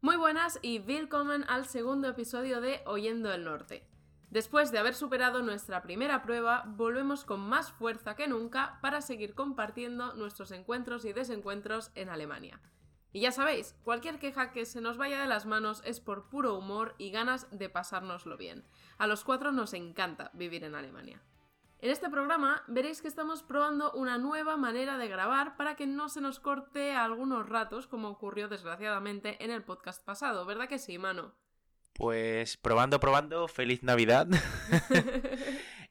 Muy buenas y willkommen al segundo episodio de Oyendo el Norte. Después de haber superado nuestra primera prueba, volvemos con más fuerza que nunca para seguir compartiendo nuestros encuentros y desencuentros en Alemania. Y ya sabéis, cualquier queja que se nos vaya de las manos es por puro humor y ganas de pasárnoslo bien. A los cuatro nos encanta vivir en Alemania. En este programa veréis que estamos probando una nueva manera de grabar para que no se nos corte a algunos ratos como ocurrió desgraciadamente en el podcast pasado, ¿verdad que sí, mano? Pues probando, probando, feliz Navidad.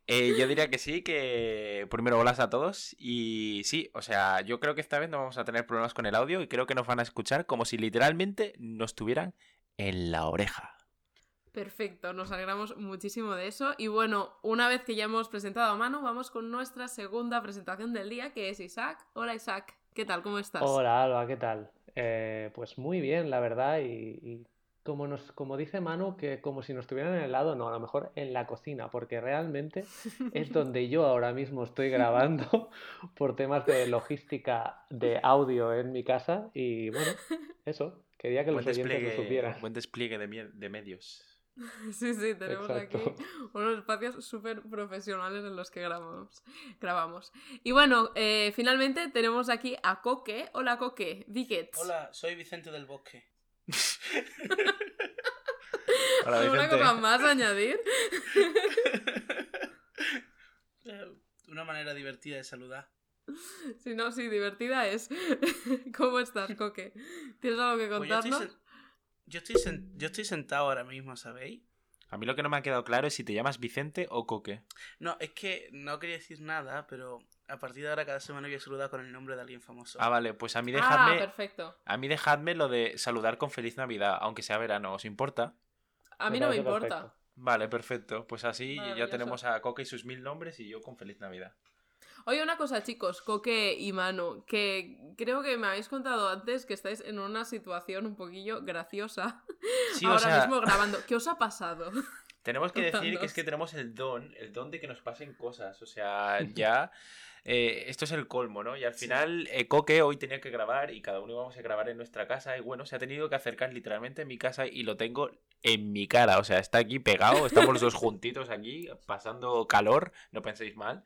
Eh, yo diría que sí, que primero hola a todos y sí, o sea, yo creo que esta vez no vamos a tener problemas con el audio y creo que nos van a escuchar como si literalmente nos tuvieran en la oreja. Perfecto, nos alegramos muchísimo de eso. Y bueno, una vez que ya hemos presentado a Mano, vamos con nuestra segunda presentación del día, que es Isaac. Hola Isaac, ¿qué tal? ¿Cómo estás? Hola Alba, ¿qué tal? Eh, pues muy bien, la verdad, y como, nos, como dice Manu, que como si nos estuvieran en el lado, no, a lo mejor en la cocina, porque realmente es donde yo ahora mismo estoy grabando por temas de logística de audio en mi casa y bueno, eso, quería que los oyentes lo supieran. Buen despliegue de, de medios. Sí, sí, tenemos aquí unos espacios súper profesionales en los que grabamos. grabamos. Y bueno, eh, finalmente tenemos aquí a Coque. Hola Coque, Vickets. Hola, soy Vicente del Bosque. ¿Alguna cosa más a añadir? Una manera divertida de saludar. Si no, sí, divertida es. ¿Cómo estás, Coque? ¿Tienes algo que pues contarnos? Yo, estoy yo estoy sentado ahora mismo, ¿sabéis? A mí lo que no me ha quedado claro es si te llamas Vicente o Coque. No, es que no quería decir nada, pero a partir de ahora cada semana voy a saludar con el nombre de alguien famoso. Ah, vale, pues a mí dejadme. Ah, perfecto. A mí dejadme lo de saludar con feliz Navidad, aunque sea verano, ¿os importa? A mí no me importa. Vale, perfecto. Pues así ya tenemos a Coque y sus mil nombres y yo con feliz Navidad. Oye, una cosa, chicos, Coque y Manu, que creo que me habéis contado antes que estáis en una situación un poquillo graciosa. Sí, ahora mismo grabando. ¿Qué os ha pasado? Tenemos que decir que es que tenemos el don, el don de que nos pasen cosas. O sea, ya eh, esto es el colmo, ¿no? Y al final, eh, Coque hoy tenía que grabar y cada uno íbamos a grabar en nuestra casa. Y bueno, se ha tenido que acercar literalmente en mi casa y lo tengo en mi cara. O sea, está aquí pegado, estamos los dos juntitos aquí, pasando calor, no penséis mal.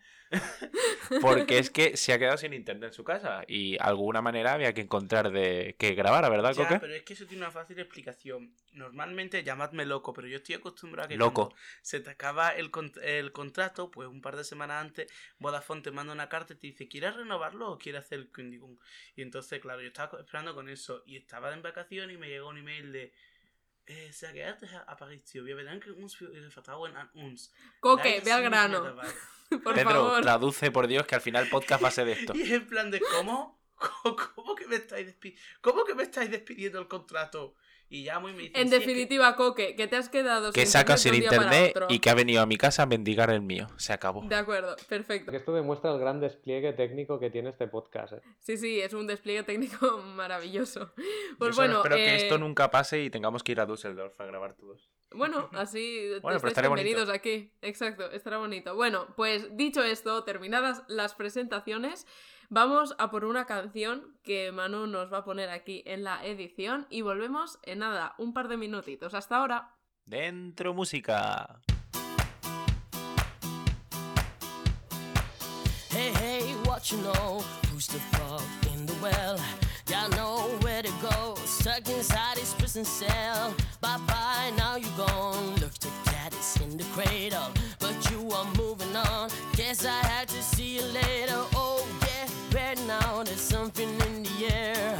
Porque es que se ha quedado sin internet en su casa y alguna manera había que encontrar de que grabara, ¿verdad, ya, pero es que eso tiene una fácil explicación. Normalmente, llamadme loco, pero yo estoy acostumbrado a que loco. se te acaba el, el contrato, pues un par de semanas antes, Vodafone te manda una carta y te dice, ¿quieres renovarlo o quieres hacer el Kündigung? Y entonces, claro, yo estaba esperando con eso y estaba en vacaciones y me llegó un email de sehr geehrter Herr Aparicio, wir bedanken uns für Ihr Vertrauen an uns. Coque, ve al grano. Por Pedro, favor. traduce por Dios que al final el podcast va a ser de esto. Y en plan de, ¿cómo? ¿Cómo que me estáis? ¿Cómo que me estáis despidiendo el contrato? Y ya muy me En definitiva, Coque, que te has quedado que sacas sin internet y que ha venido a mi casa a mendigar el mío. Se acabó. De acuerdo, perfecto. Esto demuestra el gran despliegue técnico que tiene este podcast. ¿eh? Sí, sí, es un despliegue técnico maravilloso. Pues Yo bueno, espero que esto eh, nunca pase y tengamos que ir a Düsseldorf a grabar todos. Bueno, así bueno, bienvenidos aquí. Exacto, estará bonito. Bueno, pues dicho esto, terminadas las presentaciones, Vamos a por una canción que Manu nos va a poner aquí en la edición y volvemos en nada, un par de minutitos. Hasta ahora. Dentro música. Hey, hey, what you know? Who's the frog in the well? Y'all know where to go. Stuck inside his prison cell. Bye bye, now you gone. Look, the cat is in the cradle. But you are moving on. Guess I had to see you later. Oh, right now there's something in the air.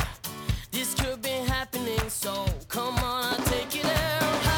This could be happening, so come on, I'll take it there.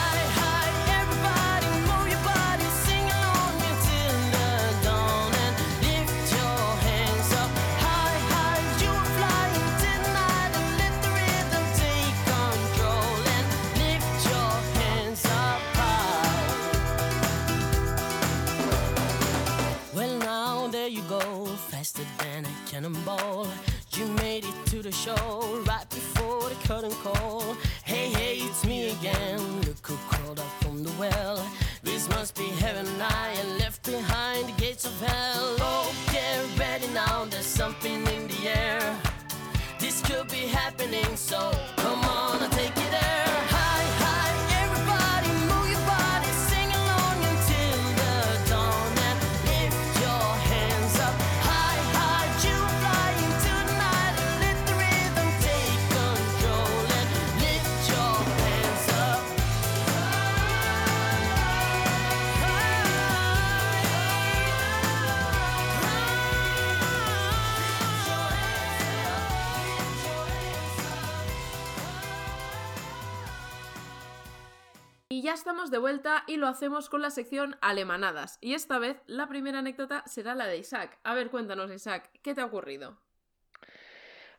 De vuelta y lo hacemos con la sección Alemanadas. Y esta vez la primera anécdota será la de Isaac. A ver, cuéntanos, Isaac, ¿qué te ha ocurrido?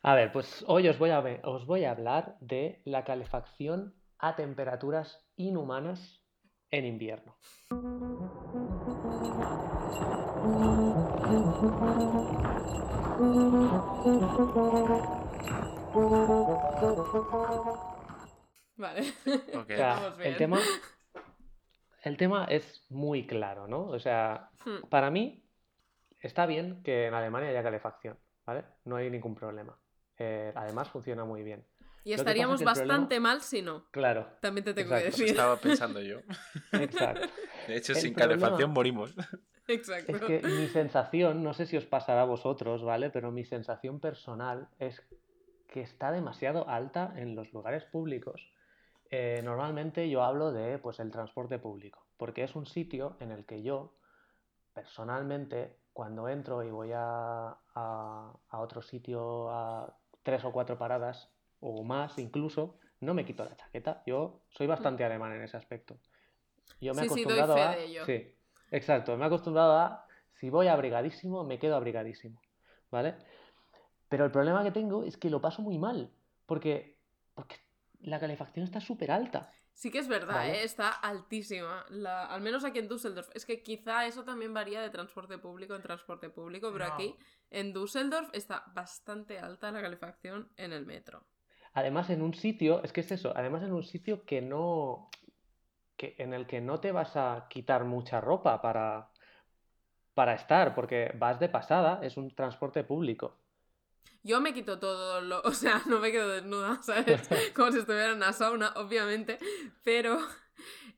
A ver, pues hoy os voy a, os voy a hablar de la calefacción a temperaturas inhumanas en invierno. Vale. O sea, Vamos bien. el tema, el tema es muy claro, ¿no? O sea, Hmm. para mí está bien que en Alemania haya calefacción, ¿vale? No hay ningún problema. Eh, además funciona muy bien. Y estaríamos que el problema- bastante mal si no. Claro, También te tengo Exacto. que Eso decir. estaba pensando yo. exacto. De hecho, El sin problema- calefacción morimos. Exacto. Es que mi sensación, no sé si os pasará a vosotros, ¿vale? Pero mi sensación personal es que está demasiado alta en los lugares públicos. Eh, normalmente yo hablo de pues el transporte público, porque es un sitio en el que yo, personalmente, cuando entro y voy a, a- a otro sitio a tres o cuatro paradas o más incluso, no me quito la chaqueta. Yo soy bastante alemán en ese aspecto. Yo me he Mm. Sí, sí, doy acostumbrado fe a... de ello. Sí, exacto. Me he acostumbrado a, si voy abrigadísimo, me quedo abrigadísimo, ¿vale? Pero el problema que tengo es que lo paso muy mal, porque, porque la calefacción está súper alta. Sí que es verdad, Vale. ¿eh? está altísima. La... Al menos aquí en Düsseldorf. Es que quizá eso también varía de transporte público en transporte público, pero No. aquí en Düsseldorf está bastante alta la calefacción en el metro. Además, en un sitio, es que es eso, además en un sitio que no, que, en el que no te vas a quitar mucha ropa para, para estar, porque vas de pasada, es un transporte público. Yo me quito todo lo. O sea, no me quedo desnuda, ¿sabes? Como si estuviera en una sauna, obviamente. Pero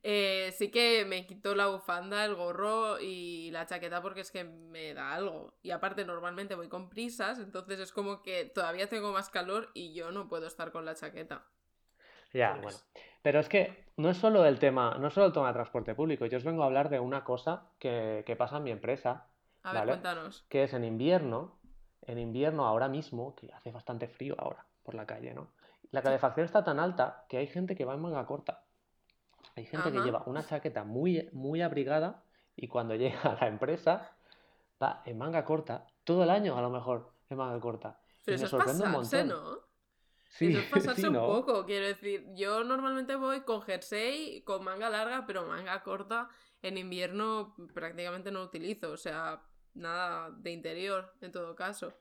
eh, sí que me quito la bufanda, el gorro y la chaqueta porque es que me da algo. Y aparte, normalmente voy con prisas, entonces es como que todavía tengo más calor y yo no puedo estar con la chaqueta. Ya, Pues- bueno. Pero es que no es solo el tema, no es solo el tema de transporte público. Yo os vengo a hablar de una cosa que, que pasa en mi empresa, A ver, Vale. cuéntanos. que es en invierno, en invierno ahora mismo, que hace bastante frío ahora por la calle, ¿no? La calefacción está tan alta que hay gente que va en manga corta. Hay gente que Ajá. lleva una chaqueta muy, muy abrigada y cuando llega a la empresa va en manga corta, todo el año a lo mejor en manga corta. Pero Y eso me es sorprende un pasarse, montón. ¿no? Sí, Eso es pasarse sí, un ¿no? poco, quiero decir. Yo normalmente voy con jersey, con manga larga, pero manga corta en invierno prácticamente no utilizo. O sea, nada de interior, en todo caso.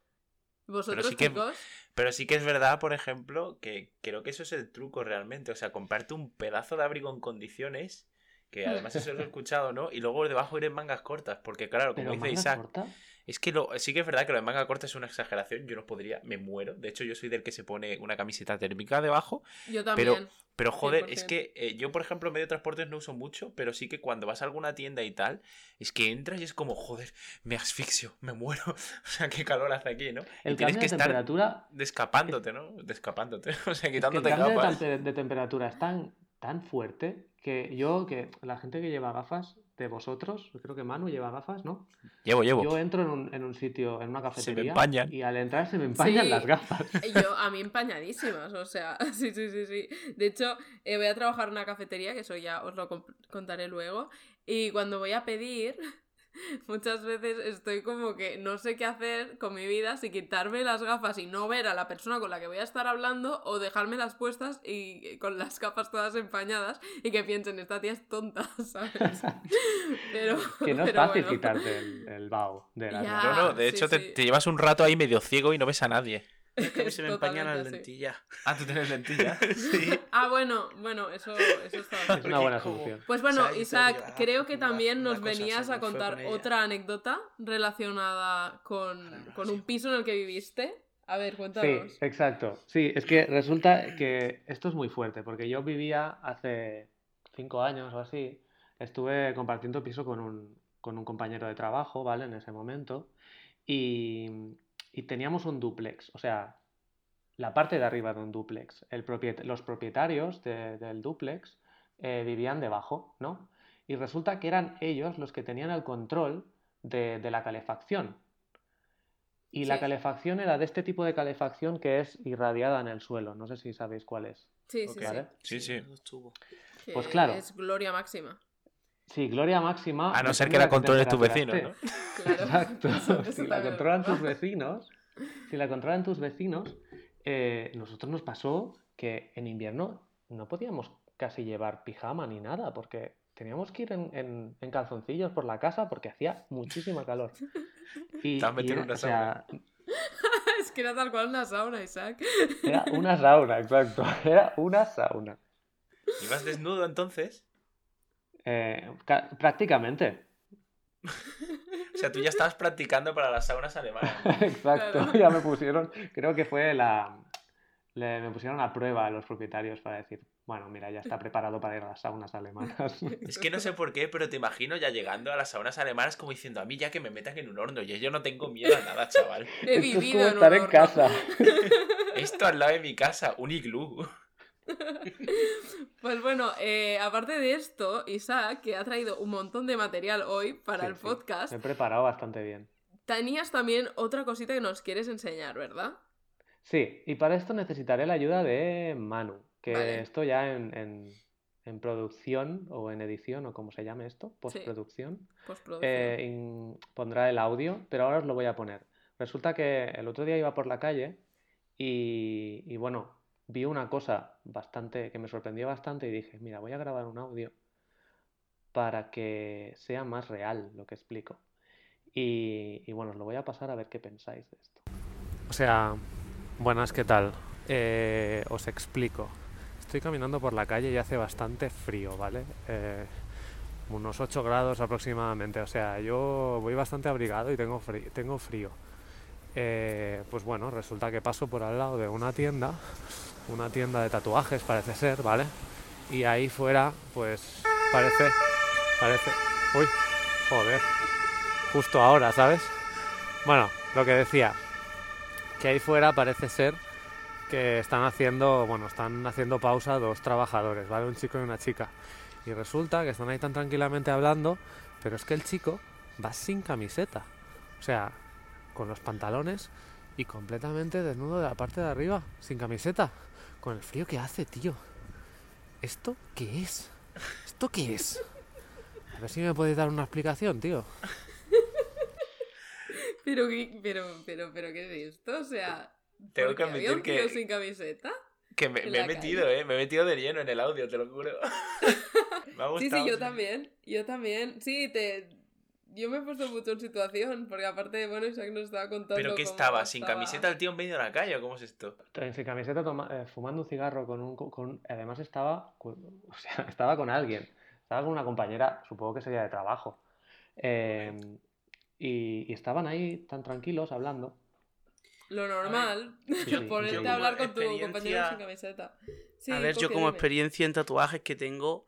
¿Vosotros, sí que- chicos? Pero sí que es verdad, por ejemplo, que creo que eso es el truco realmente. O sea, comprarte un pedazo de abrigo en condiciones, que además eso lo he escuchado, ¿no? Y luego debajo ir en mangas cortas, porque claro, como Pero dice Isaac, corta. es que lo, sí que es verdad que lo de manga corta es una exageración. Yo no podría, me muero. De hecho, yo soy del que se pone una camiseta térmica debajo. Yo también. Pero joder, 100%. es que eh, yo, por ejemplo, medio de transportes no uso mucho, pero sí que cuando vas a alguna tienda y tal, es que entras y es como, joder, me asfixio, me muero. O sea, qué calor hace aquí, ¿no? y El tienes cambio que de estar temperatura descapándote, ¿no? Descapándote, o sea, Es que el quitándote cambio de, capas. de temperatura es tan, tan fuerte que yo, que la gente que lleva gafas de vosotros, creo que Manu lleva gafas, ¿no? Llevo, llevo. Yo entro en un, en un sitio, en una cafetería, empañan. y al entrar se me empañan Sí. las gafas. Yo, a mí empañadísimas, o sea, sí, sí, sí, sí. De hecho, eh, voy a trabajar en una cafetería, que eso ya os lo contaré luego, y cuando voy a pedir, muchas veces estoy como que no sé qué hacer con mi vida, si quitarme las gafas y no ver a la persona con la que voy a estar hablando, o dejarme las puestas y con las gafas todas empañadas y que piensen, esta tía es tonta, ¿sabes? Pero, Que no es fácil bueno. quitarte el, el vaho de las Ya. No, no, de sí, hecho te, sí. te llevas un rato ahí medio ciego y no ves a nadie. Es que a mí se me empañan las lentillas. Ah, tú tienes lentilla. Sí. Ah, bueno, bueno, eso, eso está Es una buena solución. Pues bueno, O sea, Isaac, que creo llevar que también nos venías a contar otra anécdota relacionada con, con sí. un piso en el que viviste. A ver, Sí, cuéntanos. exacto. Sí, es que resulta que esto es muy fuerte, porque yo vivía hace cinco años o así, estuve compartiendo piso con un, con un compañero de trabajo, ¿vale? En ese momento, y, y teníamos un dúplex, o sea, la parte de arriba de un. El propiet- los propietarios de- del dúplex eh, vivían debajo, ¿no? Y resulta que eran ellos los que tenían el control de, de la calefacción. Y la calefacción era de este tipo de calefacción que es irradiada en el suelo. No sé si sabéis cuál es. Sí, sí, sí. ¿Vale? Sí, sí. Pues claro. Es gloria máxima. Sí, gloria máxima. A no ser que la controles tus vecinos. ¿no? Claro. Exacto. Eso- eso si la controlan tus vecinos, si la controlan tus vecinos, eh, nosotros nos pasó que en invierno no podíamos casi llevar pijama ni nada, porque teníamos que ir en, en- en calzoncillos por la casa porque hacía muchísima calor. Y, has metido en una o sea, es que era tal cual una sauna, Isaac. era una sauna, exacto. Era una sauna. ¿Ibas desnudo entonces? Eh, ca- prácticamente. O sea, tú ya estabas practicando para las saunas alemanas. Exacto, Claro. ya me pusieron, creo que fue la, le- me pusieron a prueba a los propietarios para decir, bueno, mira, ya está preparado para ir a las saunas alemanas. Es que no sé por qué, pero te imagino ya llegando a las saunas alemanas como diciendo, a mí ya que me metan en un horno, y yo no tengo miedo a nada, chaval. He Esto es vivido como en estar un en casa. Esto al lado de mi casa, un iglú. Pues bueno, eh, aparte de esto, Isaac, que ha traído un montón de material hoy para Sí, el sí, podcast, Me he preparado bastante bien. tenías también otra cosita que nos quieres enseñar, ¿verdad? Sí, y para esto necesitaré la ayuda de Manu, que Vale. estoy ya en, en- en producción o en edición o como se llame esto, postproducción. Postproducción. eh, in- pondrá el audio, pero ahora os lo voy a poner. Resulta que el otro día iba por la calle y, y bueno, vi una cosa bastante que me sorprendió bastante y dije, mira, voy a grabar un audio para que sea más real lo que explico. Y, bueno, os lo voy a pasar a ver qué pensáis de esto. O sea, buenas, ¿qué tal? Eh, os explico. Estoy caminando por la calle y hace bastante frío, ¿vale? Eh, unos 8 grados aproximadamente. O sea, yo voy bastante abrigado y tengo frío. Tengo frío. Eh, pues bueno, resulta que paso por al lado de una tienda, una tienda de tatuajes parece ser, ¿vale? Y ahí fuera, pues parece, parece... Uy, joder, justo ahora, ¿sabes? Bueno, lo que decía, que ahí fuera parece ser que están haciendo, bueno, están haciendo pausa dos trabajadores, ¿vale? Un chico y una chica. Y resulta que están ahí tan tranquilamente hablando, pero es que el chico va sin camiseta. O sea, con los pantalones y completamente desnudo de la parte de arriba, sin camiseta. Con el frío que hace, tío. ¿Esto qué es? ¿Esto qué es? A ver si me podéis dar una explicación, tío. Pero, qué- pero, pero, pero, ¿qué es esto? O sea, Tengo ¿por que qué había un admitir tío que- sin camiseta? Que me, he metido, calle. ¿eh? Me he metido de lleno en el audio, te lo juro. me ha gustado. Sí, sí, yo también. Yo también. Sí, te... Yo me he puesto mucho en situación, porque aparte, bueno, Isaac nos estaba contando ¿Pero qué cómo estaba? ¿Sin estaba- camiseta el tío en medio de la calle o cómo es esto? Sin camiseta, toma- eh, fumando un cigarro con un... co- con- además estaba, con- o sea, estaba con alguien. Estaba con una compañera, supongo que sería de trabajo. Eh, y, y estaban ahí tan tranquilos hablando. Lo normal, ponerte yo a hablar con tu experiencia- compañero sin camiseta. Sí, a ver, yo como dime. experiencia en tatuajes que tengo,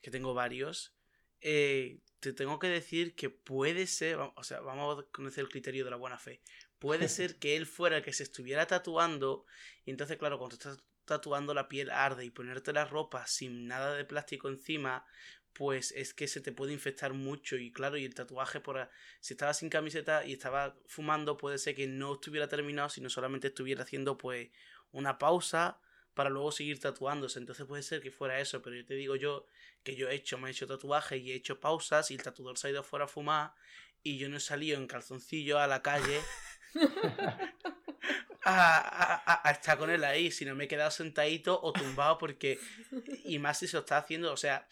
que tengo varios, eh, te tengo que decir que puede ser, o sea, vamos a conocer el criterio de la buena fe. Puede ser que él fuera el que se estuviera tatuando y entonces, claro, cuando estás tatuando la piel arde y ponerte la ropa sin nada de plástico encima, pues es que se te puede infectar mucho y claro, y el tatuaje por si estaba sin camiseta y estaba fumando, puede ser que no estuviera terminado, sino solamente estuviera haciendo pues una pausa para luego seguir tatuándose. Entonces puede ser que fuera eso, pero yo te digo yo que yo he hecho, me he hecho tatuajes y he hecho pausas y el tatuador se ha ido afuera a fumar y yo no he salido en calzoncillo a la calle a estar con él ahí, sino me he quedado sentadito o tumbado porque... Y más si se lo está haciendo, o sea...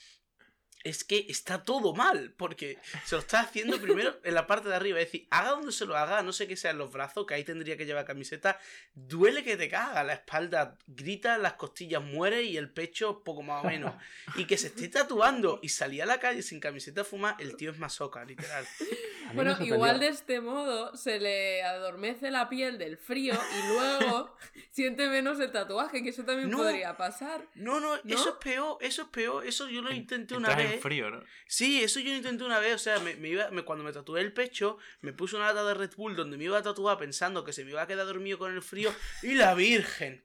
Es que está todo mal, porque se lo está haciendo primero en la parte de arriba. Es decir, haga donde se lo haga, no sé que sea en los brazos, que ahí tendría que llevar camiseta. Duele que te caga, la espalda grita, las costillas muere y el pecho poco más o menos. Y que se esté tatuando y salir a la calle sin camiseta a fumar, el tío es masoca, literal. Bueno, igual de este modo se le adormece la piel del frío y luego siente menos el tatuaje, que eso también No. podría pasar. No, no, ¿No? eso es peor, eso es peor, eso yo lo intenté una Entras vez. frío, ¿no? Sí, eso yo lo intenté una vez, o sea, me, me iba, me- cuando me tatué el pecho, me puse una lata de Red Bull donde me iba a tatuar pensando que se me iba a quedar dormido con el frío, y la Virgen,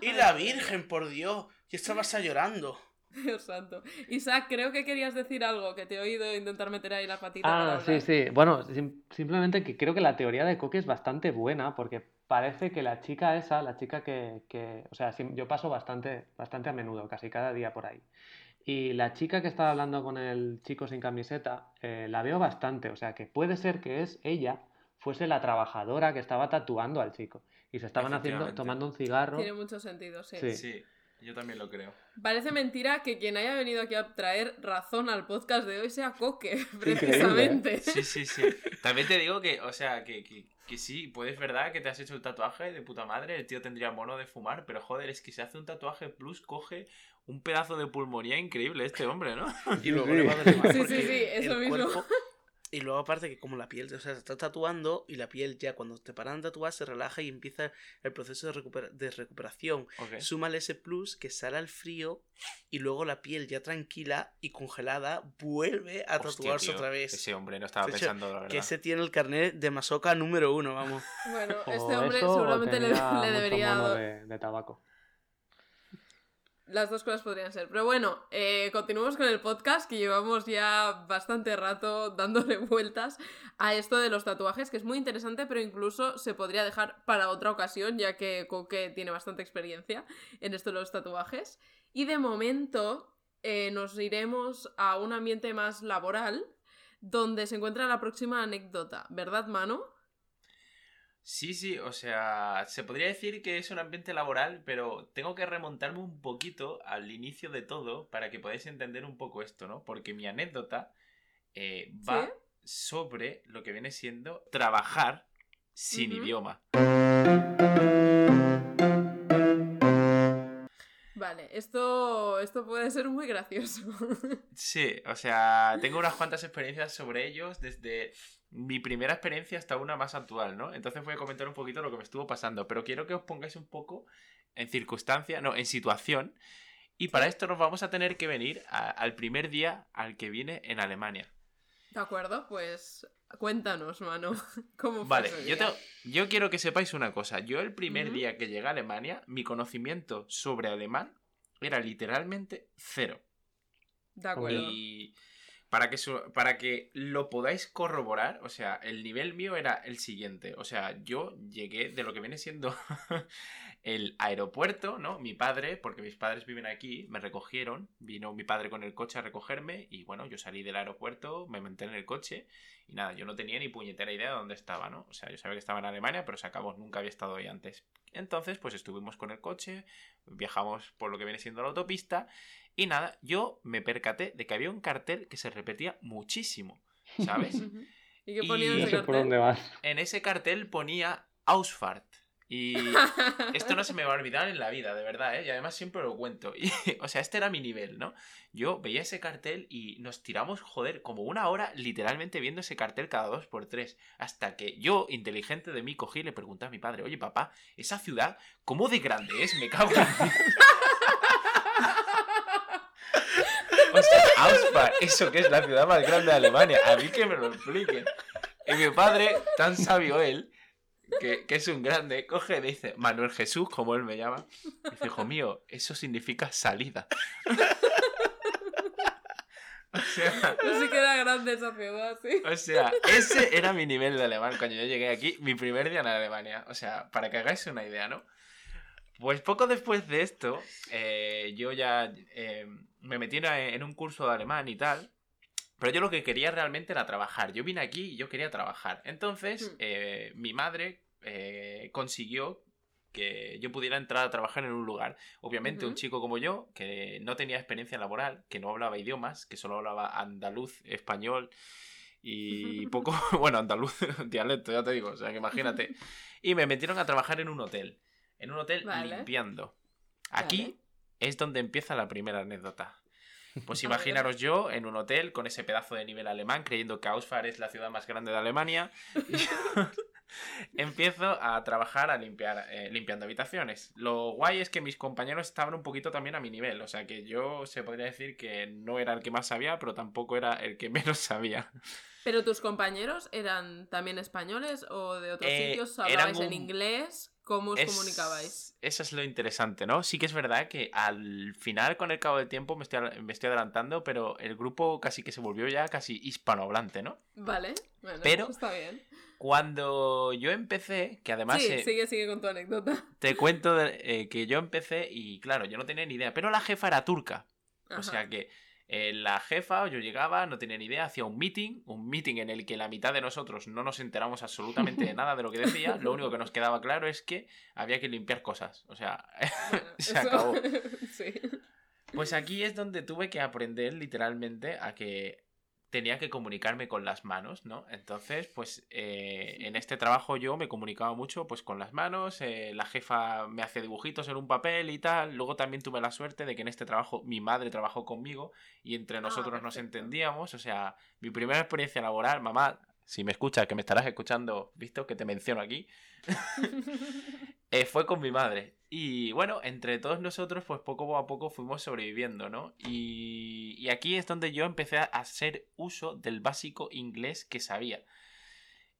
y la Virgen, por Dios, yo estaba hasta llorando. Dios santo. Isaac, creo que querías decir algo, que te he oído intentar meter ahí la patita para Ah, sí, sí. Bueno, sim- simplemente que creo que la teoría de Coque es bastante buena porque parece que la chica esa, la chica que, que- o sea, yo paso bastante, bastante a menudo, casi cada día por ahí. Y la chica que estaba hablando con el chico sin camiseta, eh, la veo bastante. O sea que puede ser que es ella, fuese la trabajadora que estaba tatuando al chico. Y se estaban haciendo, tomando un cigarro. Tiene mucho sentido, sí. Sí. Sí, yo también lo creo. Parece mentira que quien haya venido aquí a traer razón al podcast de hoy sea Coque, ¿eh? precisamente. Sí, sí, sí. También te digo que, o sea, que, que, que sí, puedes verdad que te has hecho el tatuaje de puta madre, el tío tendría mono de fumar, pero joder, es que se hace un tatuaje plus, coge un pedazo de pulmonía increíble este hombre, ¿no? Y luego Sí. le va a doler más Sí, sí, sí, mismo. cuerpo- Y luego aparte que como la piel, o sea, se está tatuando y la piel ya cuando te paran de tatuar se relaja y empieza el proceso de, recupera- de recuperación. Ok. Súmale ese plus que sale al frío y luego la piel ya tranquila y congelada vuelve a Hostia, tatuarse tío, otra vez. Ese hombre no estaba De hecho, pensando, la verdad. Que ese tiene el carnet de masoca número uno, vamos. Bueno, este hombre eso, o seguramente le, le mucho debería... de, de tabaco. Las dos cosas podrían ser. Pero bueno, eh, continuemos con el podcast, que llevamos ya bastante rato dándole vueltas a esto de los tatuajes, que es muy interesante, pero incluso se podría dejar para otra ocasión, ya que Coque tiene bastante experiencia en esto de los tatuajes. Y de momento eh, nos iremos a un ambiente más laboral, donde se encuentra la próxima anécdota, ¿verdad, Mano? Sí, sí, o sea, se podría decir que es un ambiente laboral, pero tengo que remontarme un poquito al inicio de todo para que podáis entender un poco esto, ¿no? Porque mi anécdota eh, va ¿Sí? sobre lo que viene siendo trabajar sin idioma. Vale, esto, esto puede ser muy gracioso. Sí, o sea, tengo unas cuantas experiencias sobre ellos desde mi primera experiencia hasta una más actual, ¿no? Entonces voy a comentar un poquito lo que me estuvo pasando, pero quiero que os pongáis un poco en circunstancia, no, en situación, y para esto nos vamos a tener que venir a- al primer día al que vine en Alemania. De acuerdo, pues cuéntanos, mano. ¿Cómo fue Vale, yo, quiero que sepáis una cosa. Yo el primer día que llegué a Alemania, mi conocimiento sobre alemán era literalmente cero. De acuerdo. Y para que, para que lo podáis corroborar, o sea, el nivel mío era el siguiente. O sea, yo llegué de lo que viene siendo el aeropuerto, ¿no? Mi padre, porque mis padres viven aquí, me recogieron. Vino mi padre con el coche a recogerme y bueno, yo salí del aeropuerto, me monté en el coche y nada, yo no tenía ni puñetera idea de dónde estaba, ¿no? O sea, yo sabía que estaba en Alemania, pero acabó, nunca había estado ahí antes. Entonces, pues estuvimos con el coche, viajamos por lo que viene siendo la autopista y nada, yo me percaté de que había un cartel que se repetía muchísimo, ¿sabes? ¿Y qué Y- ponía en No ese sé por cartel? dónde vas. en ese cartel ponía Ausfahrt. Y esto no se me va a olvidar en la vida, de verdad, ¿eh? Y además siempre lo cuento. Y, o sea, este era mi nivel, ¿no? Yo veía ese cartel y nos tiramos, joder, como una hora literalmente viendo ese cartel cada dos por tres. Hasta que yo, inteligente de mí, cogí y le pregunté a mi padre, oye papá, ¿esa ciudad cómo de grande es? Me cago en Dios". O sea, Ausfahrt, eso que es la ciudad más grande de Alemania. A mí que me lo expliquen. Y mi padre, tan sabio él, que, que es un grande, coge y dice, Manuel Jesús, como él me llama, dice, hijo mío, eso significa salida. o sea, No grande esa ciudad, sí. o sea, ese era mi nivel de alemán cuando yo llegué aquí, mi primer día en Alemania. O sea, para que hagáis una idea, ¿no? Pues poco después de esto, eh, yo ya eh, me metí en- un curso de alemán y tal. Pero yo lo que quería realmente era trabajar. Yo vine aquí y yo quería trabajar. Entonces, Hmm. eh, mi madre eh, consiguió que yo pudiera entrar a trabajar en un lugar. Obviamente, un chico como yo, que no tenía experiencia laboral, que no hablaba idiomas, que solo hablaba andaluz, español y poco, bueno, andaluz, dialecto, ya te digo, o sea, que imagínate. Y me metieron a trabajar en un hotel, en un hotel Vale. limpiando. Aquí Vale. Es donde empieza la primera anécdota. Pues imaginaros yo en un hotel con ese pedazo de nivel alemán, creyendo que Ausfahrt es la ciudad más grande de Alemania. y yo Empiezo a trabajar a limpiar, eh, limpiando habitaciones. Lo guay es que mis compañeros estaban un poquito también a mi nivel. O sea que yo se podría decir que no era el que más sabía, pero tampoco era el que menos sabía. ¿Pero tus compañeros eran también españoles o de otros Eh, sitios? ¿Hablabais en inglés? ¿Cómo os Es- comunicabais? Eso es lo interesante, ¿no? Sí que es verdad que al final, con el cabo del tiempo, me estoy, me estoy adelantando, pero el grupo casi que se volvió ya casi hispanohablante, ¿no? Vale, bueno, Pero- está bien. Cuando yo empecé, que además sí, eh, sigue, sigue con tu anécdota. te cuento de- eh, que yo empecé y claro, yo no tenía ni idea, pero la jefa era turca. O sea que eh, la jefa, yo llegaba, no tenía ni idea, hacía un meeting, un meeting en el que la mitad de nosotros no nos enteramos absolutamente de nada de lo que decía. Lo único que nos quedaba claro es que había que limpiar cosas. O sea, Bueno, se eso- acabó. sí. Pues aquí es donde tuve que aprender literalmente a que tenía que comunicarme con las manos, ¿no? Entonces, pues eh, en este trabajo yo me comunicaba mucho pues con las manos, eh, la jefa me hacía dibujitos en un papel y tal, luego también tuve la suerte de que en este trabajo mi madre trabajó conmigo y entre nosotros nos entendíamos, o sea, mi primera experiencia laboral, mamá, si me escuchas, que me estarás escuchando, visto que te menciono aquí, eh, fue con mi madre. Y bueno, entre todos nosotros, pues poco a poco fuimos sobreviviendo, ¿no? Y, y aquí es donde yo empecé a hacer uso del básico inglés que sabía.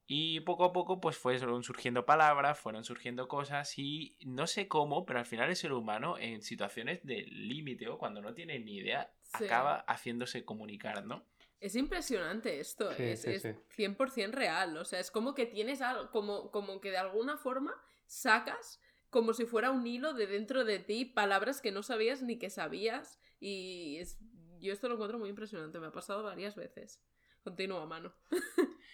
Y poco a poco, pues fueron surgiendo palabras, fueron surgiendo cosas y no sé cómo, pero al final el ser humano en situaciones de límite o cuando no tiene ni idea, Sí. acaba haciéndose comunicar, ¿no? Es impresionante esto, Sí, es, sí, es sí. 100% real. O sea, es como que tienes algo, como, como que de alguna forma sacas como si fuera un hilo de dentro de ti palabras que no sabías ni que sabías. Y es, yo esto lo encuentro muy impresionante, me ha pasado varias veces. Continúa, mano.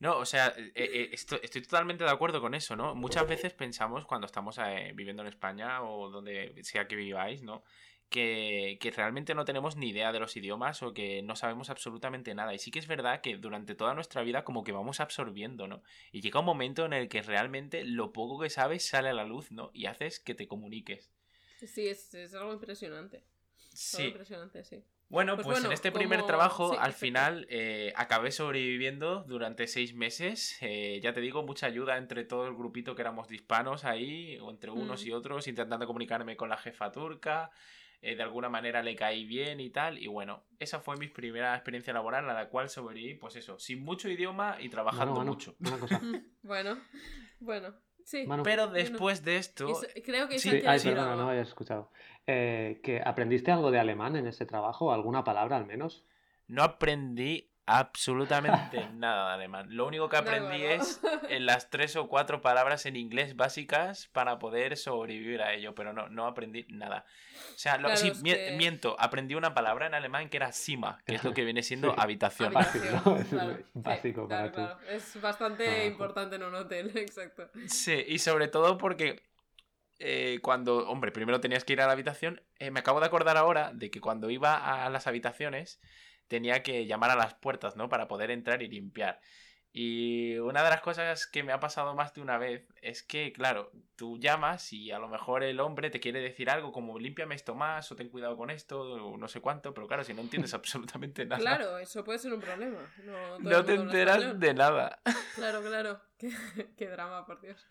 No, o sea, eh, eh, esto- estoy, totalmente de acuerdo con eso, ¿no? Muchas veces pensamos cuando estamos eh, viviendo en España o donde sea que viváis, ¿no? Que, que realmente no tenemos ni idea de los idiomas o que no sabemos absolutamente nada. Y sí que es verdad que durante toda nuestra vida como que vamos absorbiendo, ¿no? Y llega un momento en el que realmente lo poco que sabes sale a la luz, ¿no? Y haces que te comuniques. Sí, es, es algo impresionante. Algo Sí. impresionante, sí. Bueno, Pues pues, bueno, en este primer como- trabajo, sí, al final, eh, acabé sobreviviendo durante seis meses. Eh, ya te digo, mucha ayuda entre todo el grupito que éramos de hispanos ahí, o entre unos Mm. y otros, intentando comunicarme con la jefa turca. Eh, de alguna manera le caí bien y tal. Y bueno, esa fue mi primera experiencia laboral a la cual sobreviví, pues eso, sin mucho idioma y trabajando Manu, Manu, mucho. una cosa. Bueno, bueno, sí. Manu, Pero después de esto, creo que Sí, ay, perdona, algo. no habías escuchado. Eh, ¿que ¿Aprendiste algo de alemán en ese trabajo? ¿Alguna palabra al menos? no aprendí absolutamente nada de alemán. Lo único que aprendí ¿no? es en las tres o cuatro palabras en inglés básicas para poder sobrevivir a ello, pero no, no aprendí nada. O sea, lo- Claro, sí, es mie- que- miento, aprendí una palabra en alemán que era Sima, que es lo que viene siendo Sí. habitación. Es sí, básico para claro, tú. Es bastante Trabajo. importante en un hotel, exacto. Sí, y sobre todo porque eh, cuando, hombre, primero tenías que ir a la habitación, eh, me acabo de acordar ahora de que cuando iba a las habitaciones tenía que llamar a las puertas, ¿no? Para poder entrar y limpiar. Y una de las cosas que me ha pasado más de una vez es que, claro, tú llamas y a lo mejor el hombre te quiere decir algo como límpiame esto más o ten cuidado con esto o no sé cuánto, pero claro, si no entiendes absolutamente nada, Claro, eso puede ser un problema. No, no te enteras de nada. Claro, claro. Qué, qué drama, por Dios.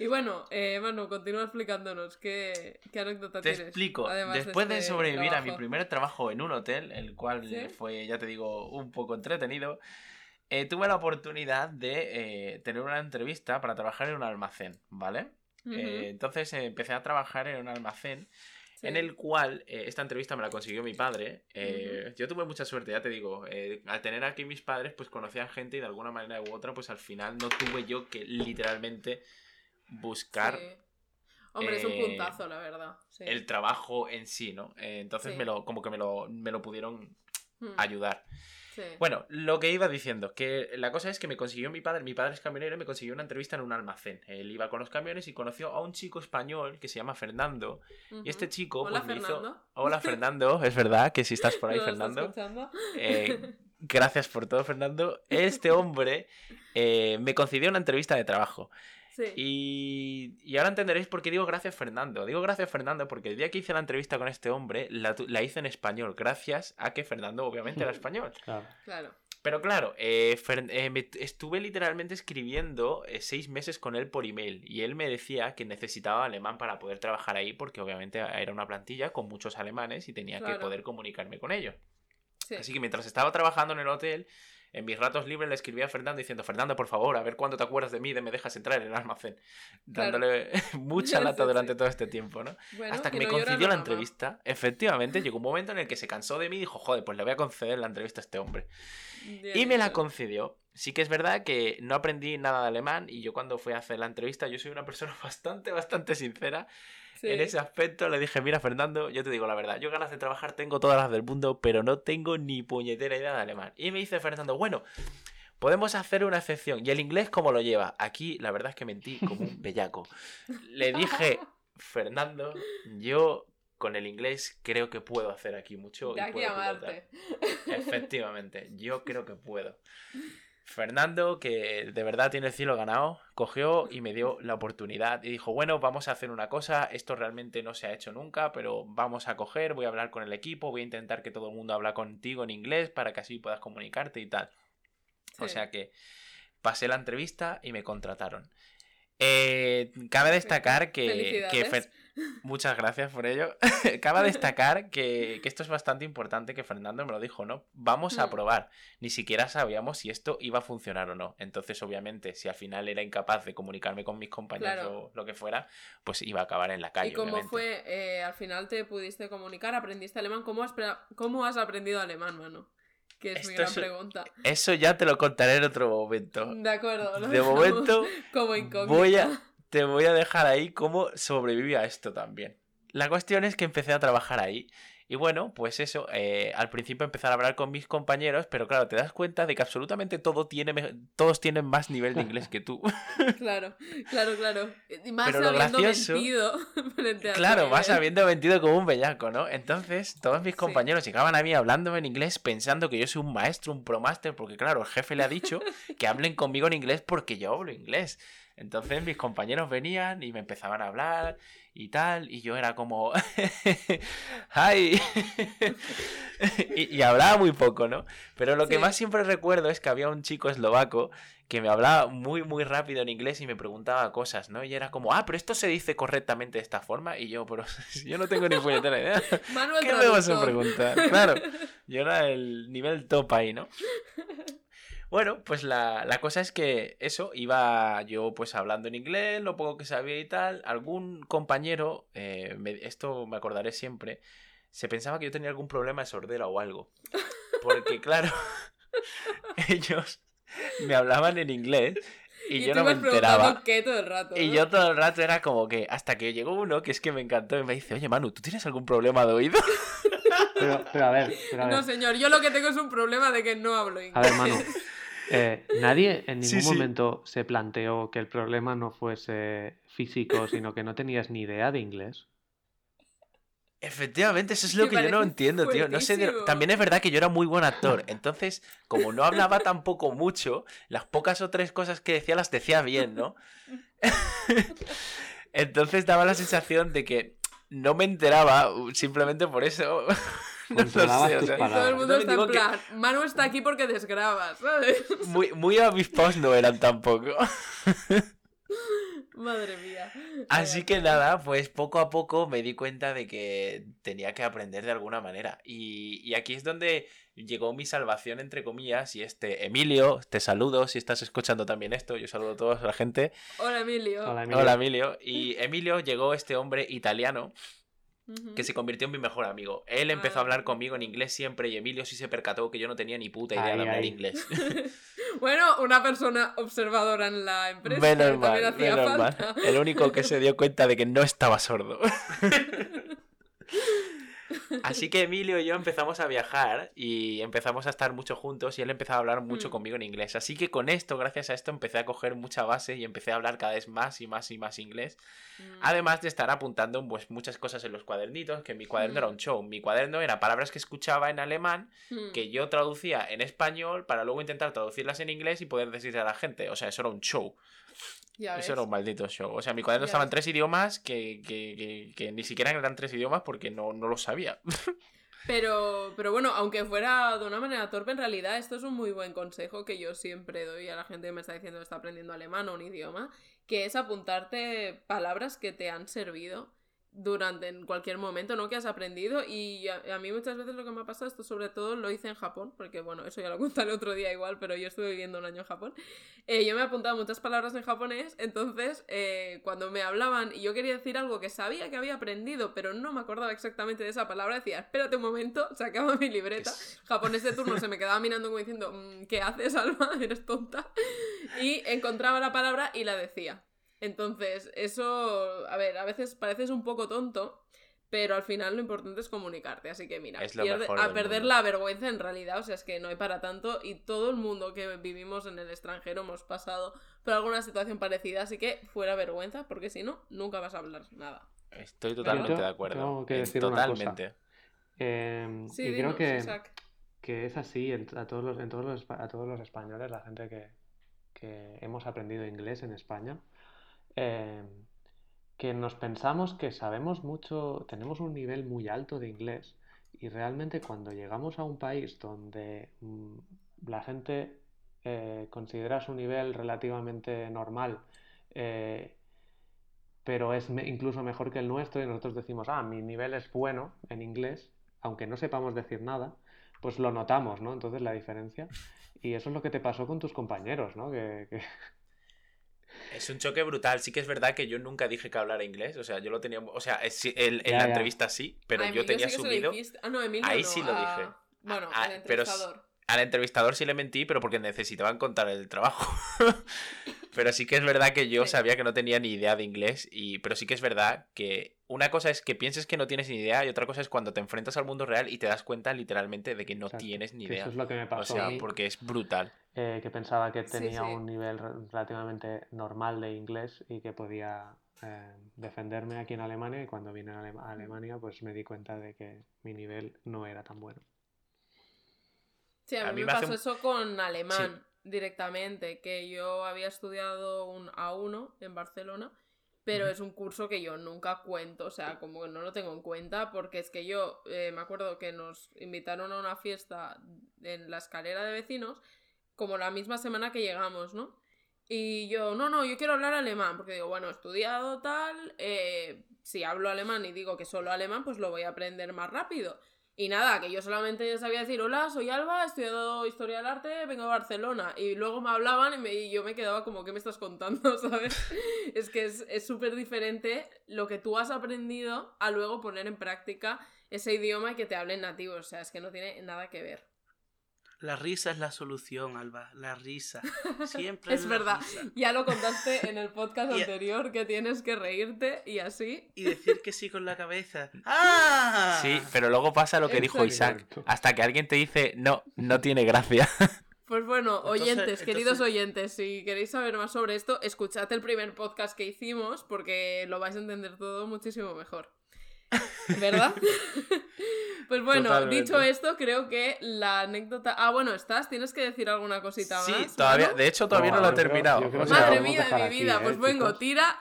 Y bueno, eh, Manu, continúa explicándonos qué, qué anécdota Te tienes. explico. además Después de, este sobrevivir a mi primer trabajo en un hotel, el cual ¿Sí? fue, ya te digo, un poco entretenido, eh, tuve la oportunidad de eh, tener una entrevista para trabajar en un almacén, ¿vale? Eh, entonces empecé a trabajar en un almacén sí. en el cual esta entrevista me la consiguió mi padre. Yo tuve mucha suerte, ya te digo. al tener aquí mis padres, pues conocían gente y de alguna manera u otra, pues al final no tuve yo que literalmente buscar Sí. Hombre, es un puntazo, la verdad. Sí. el trabajo en sí, ¿no? Entonces me lo, como que me lo, me lo pudieron Hmm, ayudar. Sí. Bueno, lo que iba diciendo, que la cosa es que me consiguió mi padre, mi padre es camionero y me consiguió una entrevista en un almacén. Él iba con los camiones y conoció a un chico español que se llama Fernando. Y este chico, Hola, pues me hizo- Fernando. Hola Fernando, es verdad que si estás por ahí, ¿Lo estás Fernando. Eh, gracias por todo, Fernando. Este hombre eh, me concedió una entrevista de trabajo. Sí. Y, y ahora entenderéis por qué digo gracias Fernando. Digo gracias Fernando porque el día que hice la entrevista con este hombre la, la hice en español, gracias a que Fernando obviamente era español. Claro. Claro. Pero claro, eh, Fer- eh, me- estuve literalmente escribiendo eh, seis meses con él por email y él me decía que necesitaba alemán para poder trabajar ahí porque obviamente era una plantilla con muchos alemanes y tenía que poder comunicarme con ellos. Sí. Así que mientras estaba trabajando en el hotel, en mis ratos libres le escribía a Fernando diciendo, Fernando, por favor, a ver cuándo te acuerdas de mí y de me dejas entrar en el almacén. Claro. Dándole mucha lata durante todo este tiempo, ¿no? Bueno, Hasta que me no concedió la entrevista. Efectivamente, llegó un momento en el que se cansó de mí y dijo, joder, pues le voy a conceder la entrevista a este hombre. Bien Y me la concedió. Sí que es verdad que no aprendí nada de alemán y yo cuando fui a hacer la entrevista, yo soy una persona bastante, bastante sincera. Sí. En ese aspecto le dije, mira Fernando, yo te digo la verdad, yo ganas de trabajar tengo todas las del mundo, pero no tengo ni puñetera idea de alemán. Y me dice Fernando, bueno, podemos hacer una excepción. ¿Y el inglés cómo lo lleva? Aquí la verdad es que mentí como un bellaco. Le dije, Fernando, yo con el inglés creo que puedo hacer aquí mucho. De y aquí puedo a Marte. pilotar". Efectivamente, yo creo que puedo. Fernando, que de verdad tiene el cielo ganado, cogió y me dio la oportunidad y dijo, bueno, vamos a hacer una cosa, esto realmente no se ha hecho nunca, pero vamos a coger, voy a hablar con el equipo, voy a intentar que todo el mundo habla contigo en inglés para que así puedas comunicarte y tal. O sea que pasé la entrevista y me contrataron. Eh, cabe destacar que, que Felicidades. Fer- Muchas gracias por ello. Cabe destacar que, que esto es bastante importante, que Fernando me lo dijo, ¿no? Vamos a Mm. probar. Ni siquiera sabíamos si esto iba a funcionar o no. Entonces, obviamente, si al final era incapaz de comunicarme con mis compañeros Claro. o lo que fuera, pues iba a acabar en la calle. ¿Y cómo obviamente. fue? eh, al final te pudiste comunicar, aprendiste alemán. ¿Cómo has, cómo has aprendido alemán, mano? Que es mi Esto gran es- pregunta. Eso ya te lo contaré en otro momento. De acuerdo. De momento, como incógnita. voy a, te voy a dejar ahí cómo sobreviví a esto también. La cuestión es que empecé a trabajar ahí. Y bueno, pues eso, eh, al principio empezar a hablar con mis compañeros, pero claro, te das cuenta de que absolutamente todo tiene, todos tienen más nivel de inglés que tú. Claro, claro, claro. Y más Pero lo habiendo gracioso- mentido Claro, vas nivel. habiendo mentido como un bellaco, ¿no? Entonces, todos mis Sí. compañeros llegaban a mí hablándome en inglés pensando que yo soy un maestro, un promaster, porque claro, el jefe le ha dicho que hablen conmigo en inglés porque yo hablo inglés. Entonces mis compañeros venían y me empezaban a hablar y tal, y yo era como, ¡Hi! y, y hablaba muy poco, ¿no? Pero lo que más siempre recuerdo es que había un chico eslovaco que me hablaba muy, muy rápido en inglés y me preguntaba cosas, ¿no? Y era como, ah, pero esto se dice correctamente de esta forma. Y yo, pero yo no tengo ni puñetera idea. Manuel ¿Qué me vas a preguntar? Claro, yo era el nivel top ahí, ¿no? Bueno, pues la, la cosa es que eso, iba yo pues hablando en inglés, lo poco que sabía y tal. Algún compañero, eh, me- esto me acordaré siempre, se pensaba que yo tenía algún problema de sordera o algo. Porque claro, ellos me hablaban en inglés y, Y yo no me enteraba. qué todo el rato. Y yo todo el rato era como que, hasta que llegó uno que es que me encantó y me dice, oye Manu, ¿tú tienes algún problema de oído? Pero, pero a ver, pero a ver. No, señor, yo lo que tengo es un problema de que no hablo inglés. A ver, Manu. eh, nadie en ningún Sí, sí. momento se planteó que el problema no fuese físico, sino que no tenías ni idea de inglés. Efectivamente, eso es lo Me que yo no entiendo, tío. No sé, también es verdad que yo era muy buen actor. Entonces, como no hablaba tampoco mucho, las pocas o tres cosas que decía las decía bien, ¿no? Entonces daba la sensación de que no me enteraba uh, simplemente por eso. No o tus Y todo el mundo está en que- plan, Manu está aquí porque desgrabas, ¿sabes? muy, muy avispados no eran tampoco. Madre mía. Así que nada, pues poco a poco me di cuenta de que tenía que aprender de alguna manera. Y, y aquí es donde llegó mi salvación, entre comillas, y este Emilio, te saludo si estás escuchando también esto, yo saludo a toda la gente. Hola, Emilio. Hola, Emilio. Hola Emilio. Y Emilio llegó este hombre italiano Que se convirtió en mi mejor amigo. Él empezó a Ah. hablar conmigo en inglés siempre y Emilio sí se percató que yo no tenía ni puta idea Ahí, de hablar ahí. inglés. Bueno, una persona observadora en la empresa menos mal, hacía menos mal. El único que se dio cuenta de que no estaba sordo. Así que Emilio y yo empezamos a viajar y empezamos a estar mucho juntos y él empezó a hablar mucho Mm. conmigo en inglés. Así que con esto, gracias a esto, empecé a coger mucha base y empecé a hablar cada vez más y más y más inglés. Mm. Además de estar apuntando pues, muchas cosas en los cuadernitos, que mi cuaderno Mm. era un show. Mi cuaderno era palabras que escuchaba en alemán, Mm. que yo traducía en español para luego intentar traducirlas en inglés y poder decirle a la gente. O sea, eso era un show. Ya ves. Eso era un maldito show. O sea, mi cuaderno Ya estaba en tres idiomas que, que, que- que ni siquiera eran tres idiomas porque no, no lo sabía. Pero, pero bueno, aunque fuera de una manera torpe, en realidad esto es un muy buen consejo que yo siempre doy a la gente que me está diciendo que está aprendiendo alemán o un idioma, que es apuntarte palabras que te han servido durante en cualquier momento, ¿no? Que has aprendido y a, a mí muchas veces lo que me ha pasado, esto sobre todo lo hice en Japón, porque bueno, eso ya lo contaré otro día igual, pero yo estuve viviendo un año en Japón. Eh, yo me he apuntado muchas palabras en japonés, entonces eh, cuando me hablaban y yo quería decir algo que sabía que había aprendido, pero no me acordaba exactamente de esa palabra, decía, espérate un momento, sacaba mi libreta, japonés de turno se me quedaba mirando como diciendo, "Mm, ¿qué haces, Alma? ¿Eres tonta? Y encontraba la palabra y la decía. Entonces, eso, a ver, a veces pareces un poco tonto, pero al final lo importante es comunicarte. Así que mira, Es lo pierde- mejor a perder mundo. la vergüenza en realidad, o sea, es que no hay para tanto y todo el mundo que vivimos en el extranjero hemos pasado por alguna situación parecida, así que fuera vergüenza, porque si no, nunca vas a hablar nada. Estoy totalmente Yo de acuerdo. tengo que decir una cosa. totalmente. Eh, Sí, y creo dinos, que, Isaac. que es así en, a todos los, en todos los, a todos los españoles, la gente que, que hemos aprendido inglés en España, eh, que nos pensamos que sabemos mucho, tenemos un nivel muy alto de inglés y realmente cuando llegamos a un país donde mm, la gente eh, considera su nivel relativamente normal, eh, pero es incluso mejor que el nuestro y nosotros decimos, ah, mi nivel es bueno en inglés, aunque no sepamos decir nada, pues lo notamos, ¿no? Entonces la diferencia. Y eso es lo que te pasó con tus compañeros, ¿no? Es un choque brutal. Sí que es verdad que yo nunca dije que hablara inglés. O sea, yo lo tenía. O sea, es- sí, en, en Ya, la ya. entrevista sí, pero A yo tenía sí dijiste. Ah, no, Emilio Ahí no, sí lo a- dije. Bueno, al pero entrevistador. Al entrevistador sí le mentí, pero porque necesitaban contar el trabajo. pero sí que es verdad que yo sabía que no tenía ni idea de inglés. Y... Pero sí que es verdad que una cosa es que pienses que no tienes ni idea y otra cosa es cuando te enfrentas al mundo real y te das cuenta literalmente de que no Exacto, tienes ni idea. eso es lo que me O pasó sea, a mí, porque es brutal. eh, que pensaba que tenía sí. un nivel re- relativamente normal de inglés y que podía eh, defenderme aquí en Alemania y cuando vine a Ale- a Alemania pues me di cuenta de que mi nivel no era tan bueno. Sí, a mí, A mí me pasó eso con alemán directamente, que yo había estudiado un A1 en Barcelona, pero es un curso que yo nunca cuento, o sea, como que no lo tengo en cuenta, porque es que yo eh, me acuerdo que nos invitaron a una fiesta en la escalera de vecinos, como la misma semana que llegamos, ¿no? Y yo, no, no, yo quiero hablar alemán, porque digo, bueno, he estudiado tal, eh, si hablo alemán y digo que solo alemán, pues lo voy a aprender más rápido. Y nada, que yo solamente sabía decir, hola, soy Alba, he estudiado Historia del Arte, vengo de Barcelona. Y luego me hablaban y, me- y yo me quedaba como, ¿qué me estás contando? ¿Sabes? es que es súper diferente lo que tú has aprendido a luego poner en práctica ese idioma y que te hablen nativo. O sea, es que no tiene nada que ver. La risa es la solución, Alba. La risa. Siempre Es la verdad. risa. Ya lo contaste en el podcast Y- anterior, que tienes que reírte y así. Y decir que sí con la cabeza. ¡Ah! Sí, pero luego pasa lo que dijo Isaac. Hasta que alguien te dice, no, no tiene gracia. Pues bueno, Entonces- oyentes, entonces- queridos oyentes, si queréis saber más sobre esto, escuchad el primer podcast que hicimos porque lo vais a entender todo muchísimo mejor. ¿Verdad? pues bueno, Totalmente. dicho esto, creo que la anécdota... Ah, bueno, estás, tienes que decir alguna cosita Sí, más. todavía, Manu? de hecho todavía no, No, lo he terminado. creo Madre mía de mi aquí, vida, ¿eh, pues vengo, chicos? tira,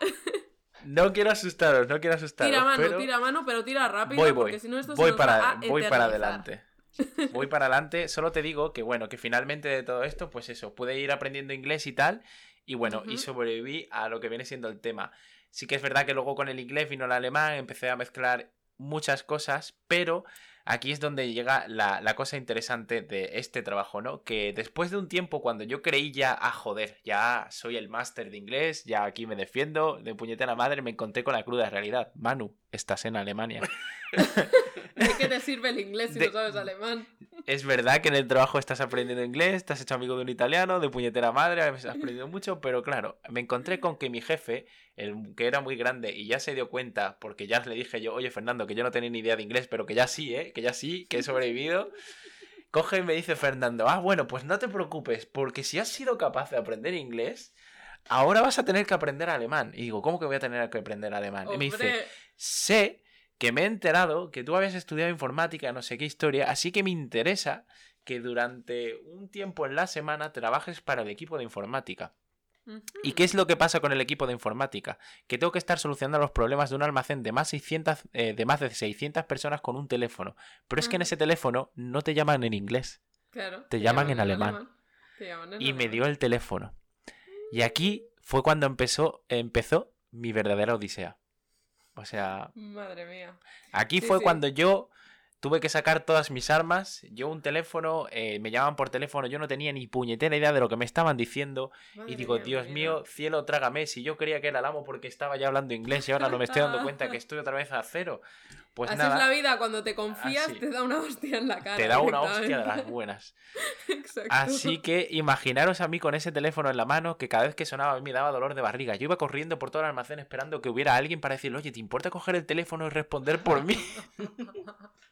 no quiero asustaros, no quiero asustaros. tira mano, pero tira mano, pero tira rápido voy, voy. porque si no esto se voy nos para, va a voy para adelante. Voy para adelante. Solo te digo que bueno, que finalmente de todo esto, pues eso, pude ir aprendiendo inglés y tal. Y bueno, y sobreviví a lo que viene siendo el tema. Sí que es verdad que luego con el inglés vino el alemán, empecé a mezclar muchas cosas, pero aquí es donde llega la, la cosa interesante de este trabajo, ¿no? Que después de un tiempo, cuando yo creí ya, ah, joder, ya soy el máster de inglés, ya aquí me defiendo, de puñetera madre, me encontré con la cruda realidad. Manu, estás en Alemania. ¿De qué te sirve el inglés si De- no sabes alemán? Es verdad que en el trabajo estás aprendiendo inglés, te has hecho amigo de un italiano, de puñetera madre, has aprendido mucho, pero claro, me encontré con que mi jefe, el que era muy grande y ya se dio cuenta, porque ya le dije yo, oye Fernando, que yo no tenía ni idea de inglés, pero que ya sí, ¿eh? Que ya sí, que he sobrevivido. Coge y me dice Fernando, ah, bueno, pues no te preocupes, porque si has sido capaz de aprender inglés, ahora vas a tener que aprender alemán. Y digo, ¿cómo que voy a tener que aprender alemán? Y me dice, sé que me he enterado que tú habías estudiado informática, no sé qué historia, así que me interesa que durante un tiempo en la semana trabajes para el equipo de informática. ¿Y qué es lo que pasa con el equipo de informática? Que tengo que estar solucionando los problemas de un almacén de más, 600, eh, de más de 600 personas con un teléfono. Pero es que en ese teléfono no te llaman en inglés. Claro, te llaman en alemán. Te llaman en Y me dio el teléfono. Y aquí fue cuando empezó, empezó mi verdadera odisea. O sea, Madre mía. Aquí Sí, fue sí. cuando yo tuve que sacar todas mis armas. Yo un teléfono, eh, me llamaban por teléfono, yo no tenía ni puñetera idea de lo que me estaban diciendo. Madre y digo, mía, Dios mío, cielo, trágame. Si yo creía que era el amo porque estaba ya hablando inglés y ahora no me estoy dando cuenta que estoy otra vez a cero. Pues Así nada, es la vida, cuando te confías Así. te da una hostia en la cara. te da una hostia de las buenas. Exacto. Así que imaginaros a mí con ese teléfono en la mano que cada vez que sonaba a mí me daba dolor de barriga. Yo iba corriendo por todo el almacén esperando que hubiera alguien para decirle, oye, ¿te importa coger el teléfono y responder por mí?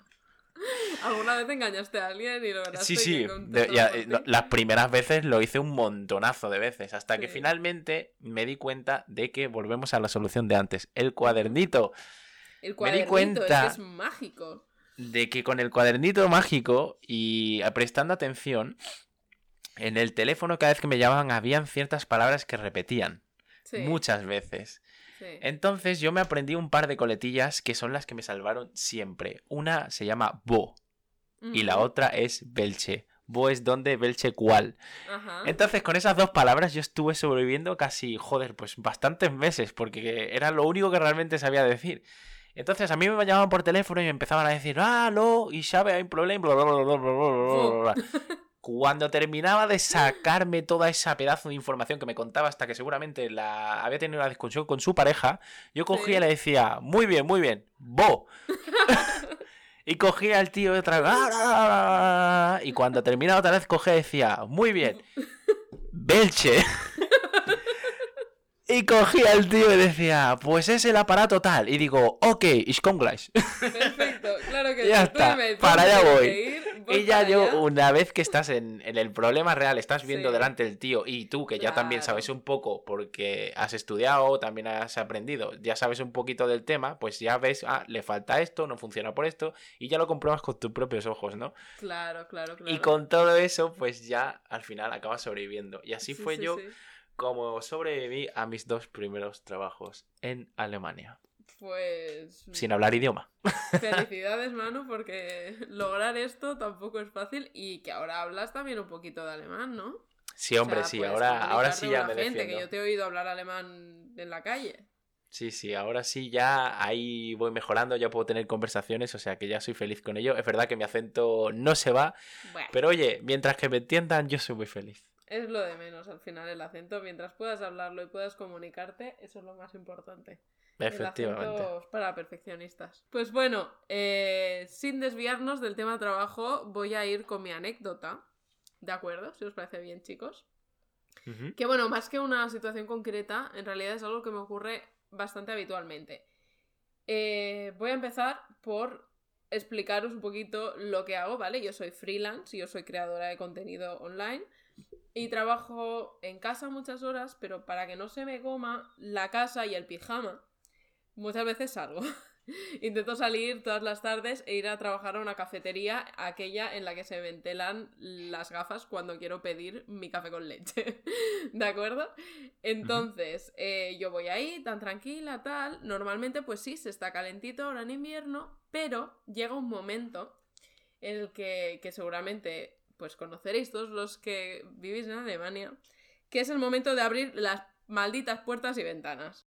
¿Alguna vez engañaste a alguien y lo Sí, sí. de- ya, eh, las primeras veces lo hice un montonazo de veces. Hasta que finalmente me di cuenta de que volvemos a la solución de antes. El cuadernito. El me di cuadernito, cuenta- es que es mágico. De que con el cuadernito mágico y prestando atención, en el teléfono cada vez que me llamaban habían ciertas palabras que repetían. Sí, Muchas veces. Entonces yo me aprendí un par de coletillas que son las que me salvaron siempre. Una se llama Bo y la otra es Belche. Bo es donde, Belche cuál. Entonces, con esas dos palabras yo estuve sobreviviendo casi, joder, pues bastantes meses, porque era lo único que realmente sabía decir. Entonces, a mí me llamaban por teléfono y me empezaban a decir, ah, no, y sabe, hay un problema. Cuando terminaba de sacarme toda esa pedazo de información que me contaba hasta que seguramente la había tenido una discusión con su pareja, yo cogía y le decía, muy bien, muy bien, bo. y cogía al tío otra vez, "Ah, ah, ah, ah", y cuando terminaba otra vez cogía y decía, muy bien, Belche. Y cogía al tío y decía, pues es el aparato tal. Y digo, ok, gleich. Perfecto, claro que Ya sí. Está, para ¿dónde allá voy. Y ya yo, allá. una vez que estás en, en el problema real, estás viendo Sí. delante del tío y tú, que ya también sabes un poco porque has estudiado, también has aprendido, ya sabes un poquito del tema, pues ya ves, ah, le falta esto, no funciona por esto, y ya lo compruebas con tus propios ojos, ¿no? Claro, claro, claro. Y con todo eso, pues ya al final acabas sobreviviendo. Y así Sí, fue sí, yo como sobreviví a mis dos primeros trabajos en Alemania, Pues. sin hablar idioma. Felicidades, Manu, porque lograr esto tampoco es fácil y que ahora hablas también un poquito de alemán, ¿no? Sí, hombre, O sea, sí, ahora, ahora sí ya me gente, defiendo. que yo te he oído hablar alemán en la calle. Sí, sí, ahora sí ya ahí voy mejorando, ya puedo tener conversaciones, o sea que ya soy feliz con ello. Es verdad que mi acento no se va, Bueno, pero oye, mientras que me entiendan, yo soy muy feliz. es lo de menos al final el acento. Mientras puedas hablarlo y puedas comunicarte, eso es lo más importante. Efectivamente. para perfeccionistas. Pues bueno, eh, sin desviarnos del tema trabajo, voy a ir con mi anécdota. ¿De acuerdo? Si os parece bien, chicos. Que bueno, más que una situación concreta, en realidad es algo que me ocurre bastante habitualmente. Eh, voy a empezar por explicaros un poquito lo que hago, ¿vale? Yo soy freelance, yo soy creadora de contenido online y trabajo en casa muchas horas, pero para que no se me coma la casa y el pijama, muchas veces salgo. Intento salir todas las tardes e ir a trabajar a una cafetería, aquella en la que se ventilan las gafas cuando quiero pedir mi café con leche. ¿De acuerdo? Entonces, eh, yo voy ahí tan tranquila, tal. Normalmente, pues sí, se está calentito ahora en invierno, pero llega un momento en el que, que seguramente pues conoceréis todos los que vivís en Alemania, que es el momento de abrir las malditas puertas y ventanas.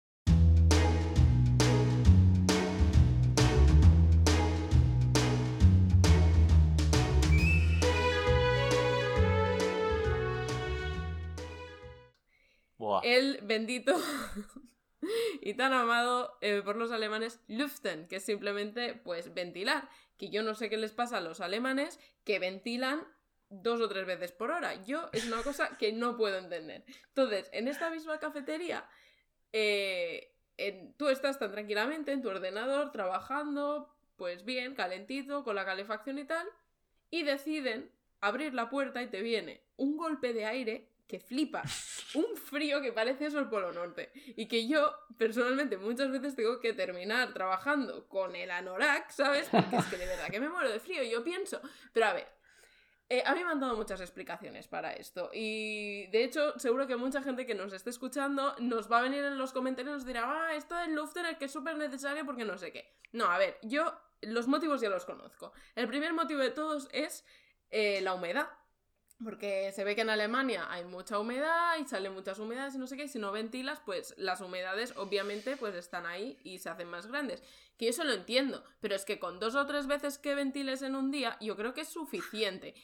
El bendito y tan amado eh, por los alemanes Lüften, que es simplemente pues ventilar, que yo no sé qué les pasa a los alemanes que ventilan dos o tres veces por hora. Yo es una cosa que no puedo entender. Entonces, en esta misma cafetería, eh, tú estás tan tranquilamente en tu ordenador trabajando, pues bien, calentito, con la calefacción y tal, y deciden abrir la puerta y te viene un golpe de aire que flipa, un frío que parece eso el Polo Norte, y que yo personalmente muchas veces tengo que terminar trabajando con el anorak, ¿sabes? Porque es que de verdad que me muero de frío, yo pienso, pero a ver, eh, a mí me han dado muchas explicaciones para esto y de hecho seguro que mucha gente que nos esté escuchando nos va a venir en los comentarios y nos dirá, ah, esto del Luftener que es súper necesario porque no sé qué. No, a ver, yo los motivos ya los conozco. El primer motivo de todos es eh, la humedad. Porque se ve que en Alemania hay mucha humedad y salen muchas humedades y no sé qué, y si no ventilas, pues las humedades obviamente pues están ahí y se hacen más grandes. Que yo eso lo entiendo, pero es que con dos o tres veces que ventiles en un día, yo creo que es suficiente.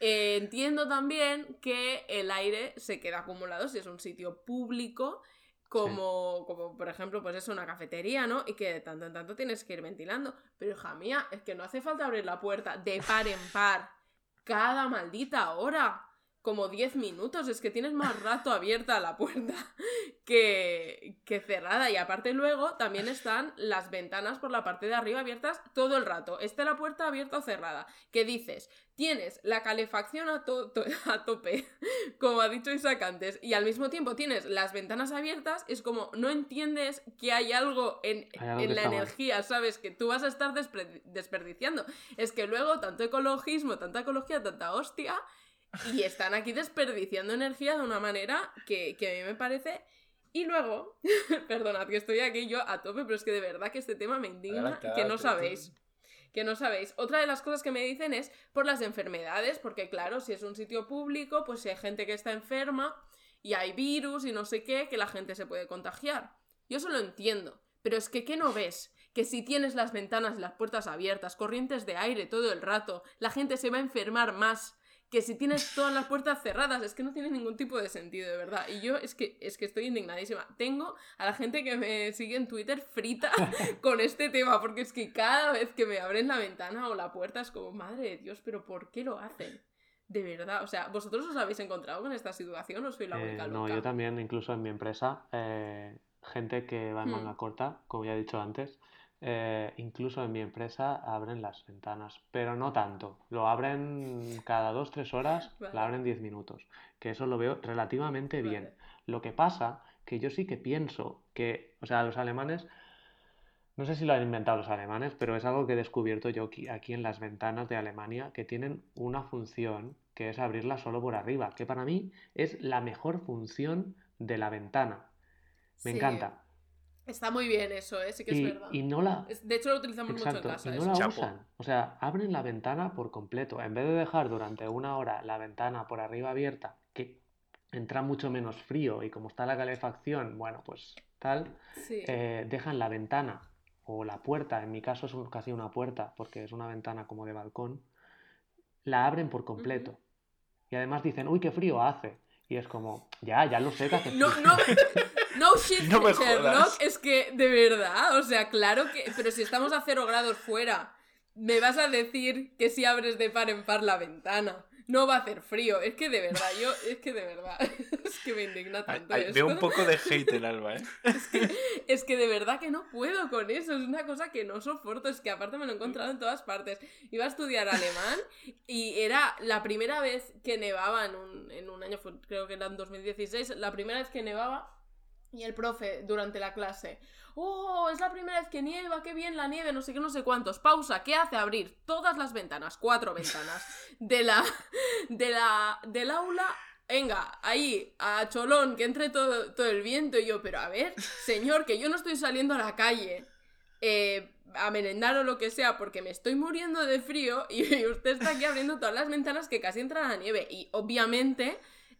Eh, entiendo también que el aire se queda acumulado si es un sitio público, como, como por ejemplo, pues es una cafetería, ¿no? Y que de tanto en tanto tienes que ir ventilando. Pero hija mía, es que no hace falta abrir la puerta de par en par cada maldita hora. Como 10 minutos, es que tienes más rato abierta la puerta que, que cerrada. Y aparte luego también están las ventanas por la parte de arriba abiertas todo el rato. Esté la puerta abierta o cerrada. ¿Qué dices? Tienes la calefacción a, to- to- a tope, como ha dicho Isaac antes, y al mismo tiempo tienes las ventanas abiertas, es como no entiendes que hay algo en, Hay algo en la está mal. energía, ¿sabes? Que tú vas a estar desperdiciando. Es que luego tanto ecologismo, tanta ecología, tanta hostia, y están aquí desperdiciando energía de una manera que, que a mí me parece... Y luego, perdonad que estoy aquí yo a tope, pero es que de verdad que este tema me indigna, Adelante, que no sabéis. Que no sabéis. Otra de las cosas que me dicen es por las enfermedades, porque claro, si es un sitio público, pues si hay gente que está enferma y hay virus y no sé qué, que la gente se puede contagiar. Yo eso lo entiendo, pero es que ¿qué no ves? Que si tienes las ventanas y las puertas abiertas, corrientes de aire todo el rato, la gente se va a enfermar más que si tienes todas las puertas cerradas, es que no tiene ningún tipo de sentido, de verdad. Y yo es que, es que estoy indignadísima. Tengo a la gente que me sigue en Twitter frita con este tema, porque es que cada vez que me abren la ventana o la puerta es como, madre de Dios, pero ¿por qué lo hacen? De verdad, o sea, ¿vosotros os habéis encontrado con esta situación o soy la Eh, única no, loca? yo también, incluso en mi empresa, eh, gente que va en Hmm. manga corta, como ya he dicho antes, eh, incluso en mi empresa abren las ventanas, pero no tanto. Lo abren cada dos, tres horas, Vale. la abren diez minutos, que eso lo veo relativamente bien. Lo que pasa que yo sí que pienso que, o sea, los alemanes, no sé si lo han inventado los alemanes, pero es algo que he descubierto yo aquí, aquí en las ventanas de Alemania, que tienen una función que es abrirla solo por arriba, que para mí es la mejor función de la ventana. Me Sí, encanta. Está muy bien eso, ¿eh? Sí que es Y, verdad. y no la... Es- De hecho, lo utilizamos mucho en Exacto, casa. y eso. no la Chapo. usan. O sea, abren la ventana por completo. En vez de dejar durante una hora la ventana por arriba abierta, que entra mucho menos frío y como está la calefacción, bueno, pues tal, Sí. eh, dejan la ventana o la puerta, en mi caso es un- casi una puerta porque es una ventana como de balcón, la abren por completo. Y además dicen, uy, qué frío hace. Y es como, ya, ya lo sé que hace No, frío. no, no shit, No me Sherlock, jodas. es que de verdad, o sea, claro que, pero si estamos a cero grados fuera, me vas a decir que si abres de par en par la ventana, no va a hacer frío, es que de verdad, yo, es que de verdad, es que me indigna Ay, tanto ay, esto. veo un poco de hate en Alba, ¿eh? Es que de verdad que no puedo con eso, es una cosa que no soporto, es que aparte me lo he encontrado en todas partes. Iba a estudiar alemán y era la primera vez que nevaba en un, en un año, creo que era en 2016, la primera vez que nevaba y el profe durante la clase, oh, es la primera vez que nieva, qué bien la nieve, no sé qué, no sé cuántos, pausa, ¿qué hace? Abrir todas las ventanas, cuatro ventanas de la, de la, del aula venga, ahí, a Cholón, que entre todo, todo el viento. Y yo, pero a ver, señor, que yo no estoy saliendo a la calle eh, a merendar o lo que sea porque me estoy muriendo de frío y usted está aquí abriendo todas las ventanas que casi entra la nieve. Y obviamente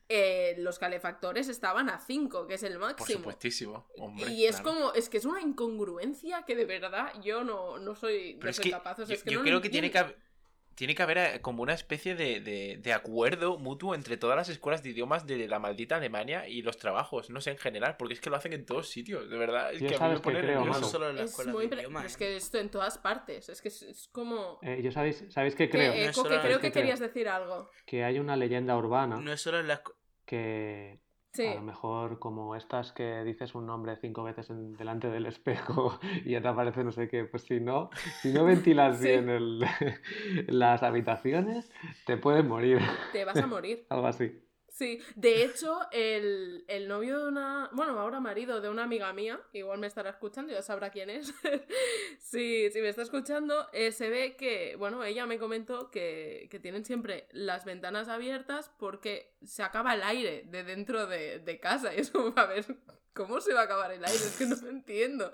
eh, los calefactores estaban a 5, que es el Por máximo. supuestísimo, hombre. y es claro. como, es que es una incongruencia que de verdad yo no, no soy, no es soy que capaz. o sea, yo, es que yo no lo creo que tiene que, entiendo. hab- tiene que haber eh, como una especie de, de- de acuerdo mutuo entre todas las escuelas de idiomas de la maldita Alemania y los trabajos, no sé, en general, porque es que lo hacen en todos sitios, de verdad. Es Yo que a mí sabes me que pone creo, No solo en la Es escuela muy de idiomas. Es ¿eh? que esto en todas partes. Es que es, es como. Eh, yo sabéis, ¿sabéis qué Que, creo? eh, No Coque, creo que que creo. querías decir algo. Que hay una leyenda urbana No es solo en la escu- que Sí. a lo mejor como estas que dices un nombre cinco veces en- delante del espejo y ya te aparece no sé qué, pues si no, si no ventilas Sí. bien el- las habitaciones, te puedes morir, Te vas a morir. algo así. Sí, de hecho, el, el novio de una, bueno, ahora marido de una amiga mía, igual me estará escuchando, ya sabrá quién es. sí, si me está escuchando, eh, se ve que, bueno, ella me comentó que, que tienen siempre las ventanas abiertas porque se acaba el aire de dentro de, de casa. Y eso, a ver, ¿cómo se va a acabar el aire? Es que no lo entiendo.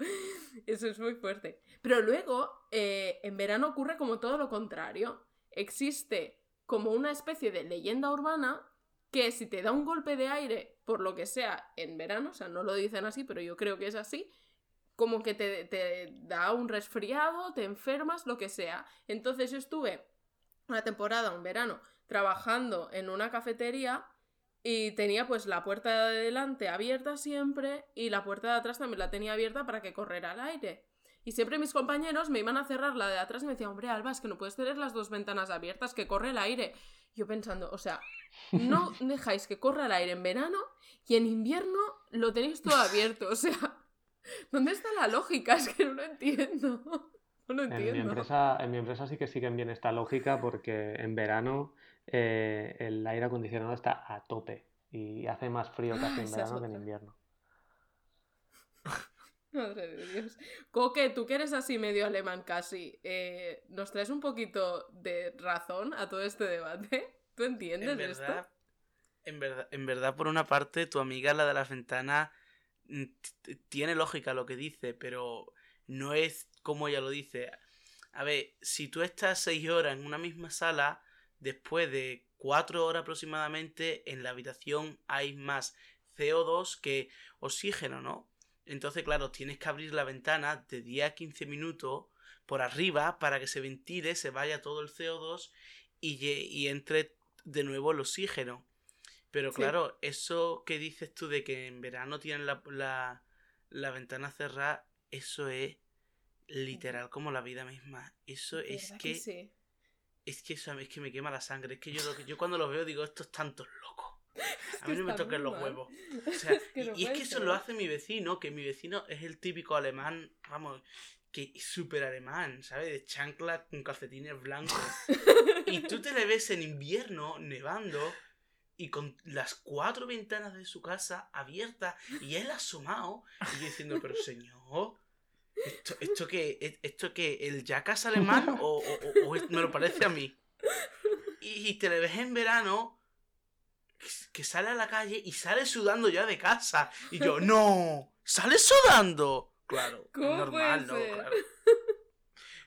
Eso es muy fuerte. Pero luego, eh, en verano ocurre como todo lo contrario. Existe como una especie de leyenda urbana que si te da un golpe de aire, por lo que sea, en verano, o sea, no lo dicen así, pero yo creo que es así, como que te, te da un resfriado, te enfermas, lo que sea. Entonces yo estuve una temporada, un verano, trabajando en una cafetería y tenía pues la puerta de delante abierta siempre y la puerta de atrás también la tenía abierta para que corriera el aire. Y siempre mis compañeros me iban a cerrar la de atrás y me decían, hombre, Alba, es que no puedes tener las dos ventanas abiertas, que corre el aire. Yo pensando, o sea, no dejáis que corra el aire en verano y en invierno lo tenéis todo abierto. O sea, ¿dónde está la lógica? Es que no lo entiendo. No lo En mi, entiendo. empresa, en mi empresa sí que siguen bien esta lógica porque en verano eh, el aire acondicionado está a tope y hace más frío casi en Esa es verano que en invierno. Madre de Dios. Coque, tú que eres así medio alemán casi, eh, ¿nos traes un poquito de razón a todo este debate? ¿Tú entiendes En esto? verdad, en verdad, en verdad, por una parte, tu amiga, la de las ventanas, mm, tiene lógica lo que dice, pero no es como ella lo dice. A ver, si tú estás seis horas en una misma sala, después de cuatro horas aproximadamente, en la habitación hay más CO2 que oxígeno, ¿no? Entonces, claro, tienes que abrir la ventana de 10 a 15 minutos por arriba para que se ventile, se vaya todo el CO2 y, y entre de nuevo el oxígeno. Pero Sí. claro, eso que dices tú de que en verano tienen la, la, la ventana cerrada, eso es literal como la vida misma. Eso es ¿Verdad que, sí? es que eso es que me quema la sangre. Es que yo, lo que- yo cuando lo veo digo, estos tantos locos. A mí no me toquen los huevos. O sea, Es que y, no y es que eso lo hace mi vecino, que mi vecino es el típico alemán, vamos, que es súper alemán, ¿sabes? De chancla con calcetines blancos. y tú te le ves en invierno nevando y con las cuatro ventanas de su casa abiertas y él asomado y yo diciendo, pero señor, ¿esto, esto que esto que el jackass alemán o, o- o- o es- me lo parece a mí? Y, y te le ves en verano que- sale a la calle y sale sudando ya de casa. Y yo, no, ¿sale sudando? Claro, ¿Cómo normal, puede ¿no? Claro.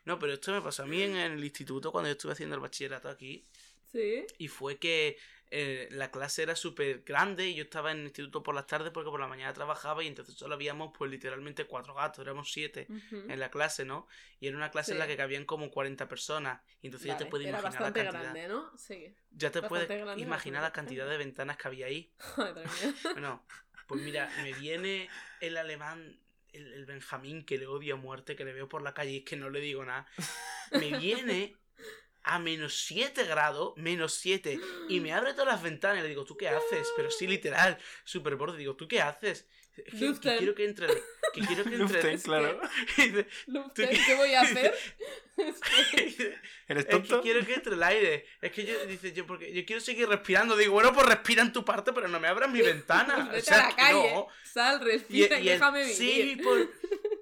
No, pero esto me pasó a mí en el instituto cuando yo estuve haciendo el bachillerato aquí. Sí. Y fue que eh, la clase era súper grande y yo estaba en el instituto por las tardes porque por la mañana trabajaba y entonces solo habíamos pues literalmente cuatro gatos, éramos siete Ujú. en la clase, ¿no? Y era una clase en la Sí. que cabían como 40 personas. Y entonces ya te Vale, puedes Era imaginar la bastante cantidad. grande, ¿no? Sí. Ya te bastante puedes grande, imaginar la cantidad de ventanas que había ahí. Bueno, pues mira, me viene el alemán, el, el Benjamín, que le odio a muerte, que le veo por la calle y es que no le digo nada. Me viene a menos 7 grados, menos 7, y me abre todas las ventanas y le digo, ¿tú qué haces? Pero sí, literal, súper borde. Digo, ¿tú qué haces? Es que, que quiero que entre. Que quiero que entre. Luften, claro. Y dice- qué- ¿qué voy a hacer? Es que- y dice, ¿Eres Es que tonto? quiero que entre el aire. Es que yo, dice yo, porque yo quiero seguir respirando. Digo, bueno, pues respira en tu parte, pero no me abras mi ventana. Pues o vete sea, a la calle. no. Sal, Y- respira y, y el- déjame vivir. Sí, por-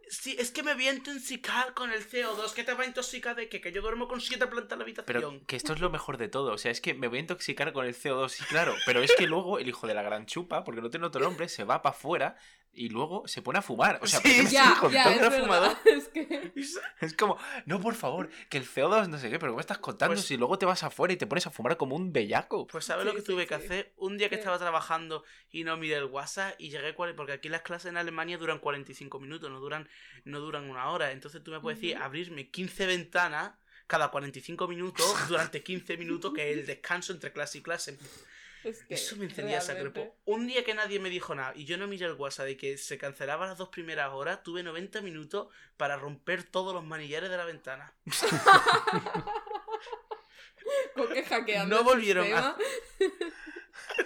sí, es que me voy a intoxicar con el CO2. ¿Qué te va a intoxicar de qué? Que yo duermo con siete plantas en la habitación. Pero que esto es lo mejor de todo. O sea, es que me voy a intoxicar con el CO2, sí, claro. Pero es que luego el hijo de la gran chupa, porque no tiene otro nombre, se va para afuera y luego se pone a fumar. O sea, Sí, ¿por qué me Ya, estás ya, contando? es verdad. Es que... Es como, no, por favor, que el CO2 no sé qué, pero ¿qué me estás contando Pues- si luego te vas afuera y te pones a fumar como un bellaco? Pues ¿sabes Sí, lo que sí, tuve que hacer? Un día que estaba trabajando y no miré el WhatsApp y llegué porque aquí las clases en Alemania duran 45 minutos, no duran no duran una hora. Entonces tú me puedes decir abrirme 15 ventanas cada 45 minutos durante 15 minutos que es el descanso entre clase y clase. Es que Eso me encendía realmente-. Un día que nadie me dijo nada y yo no miré el WhatsApp de que se cancelaban las dos primeras horas, tuve 90 minutos para romper todos los manillares de la ventana. Con hackeando No el volvieron a-.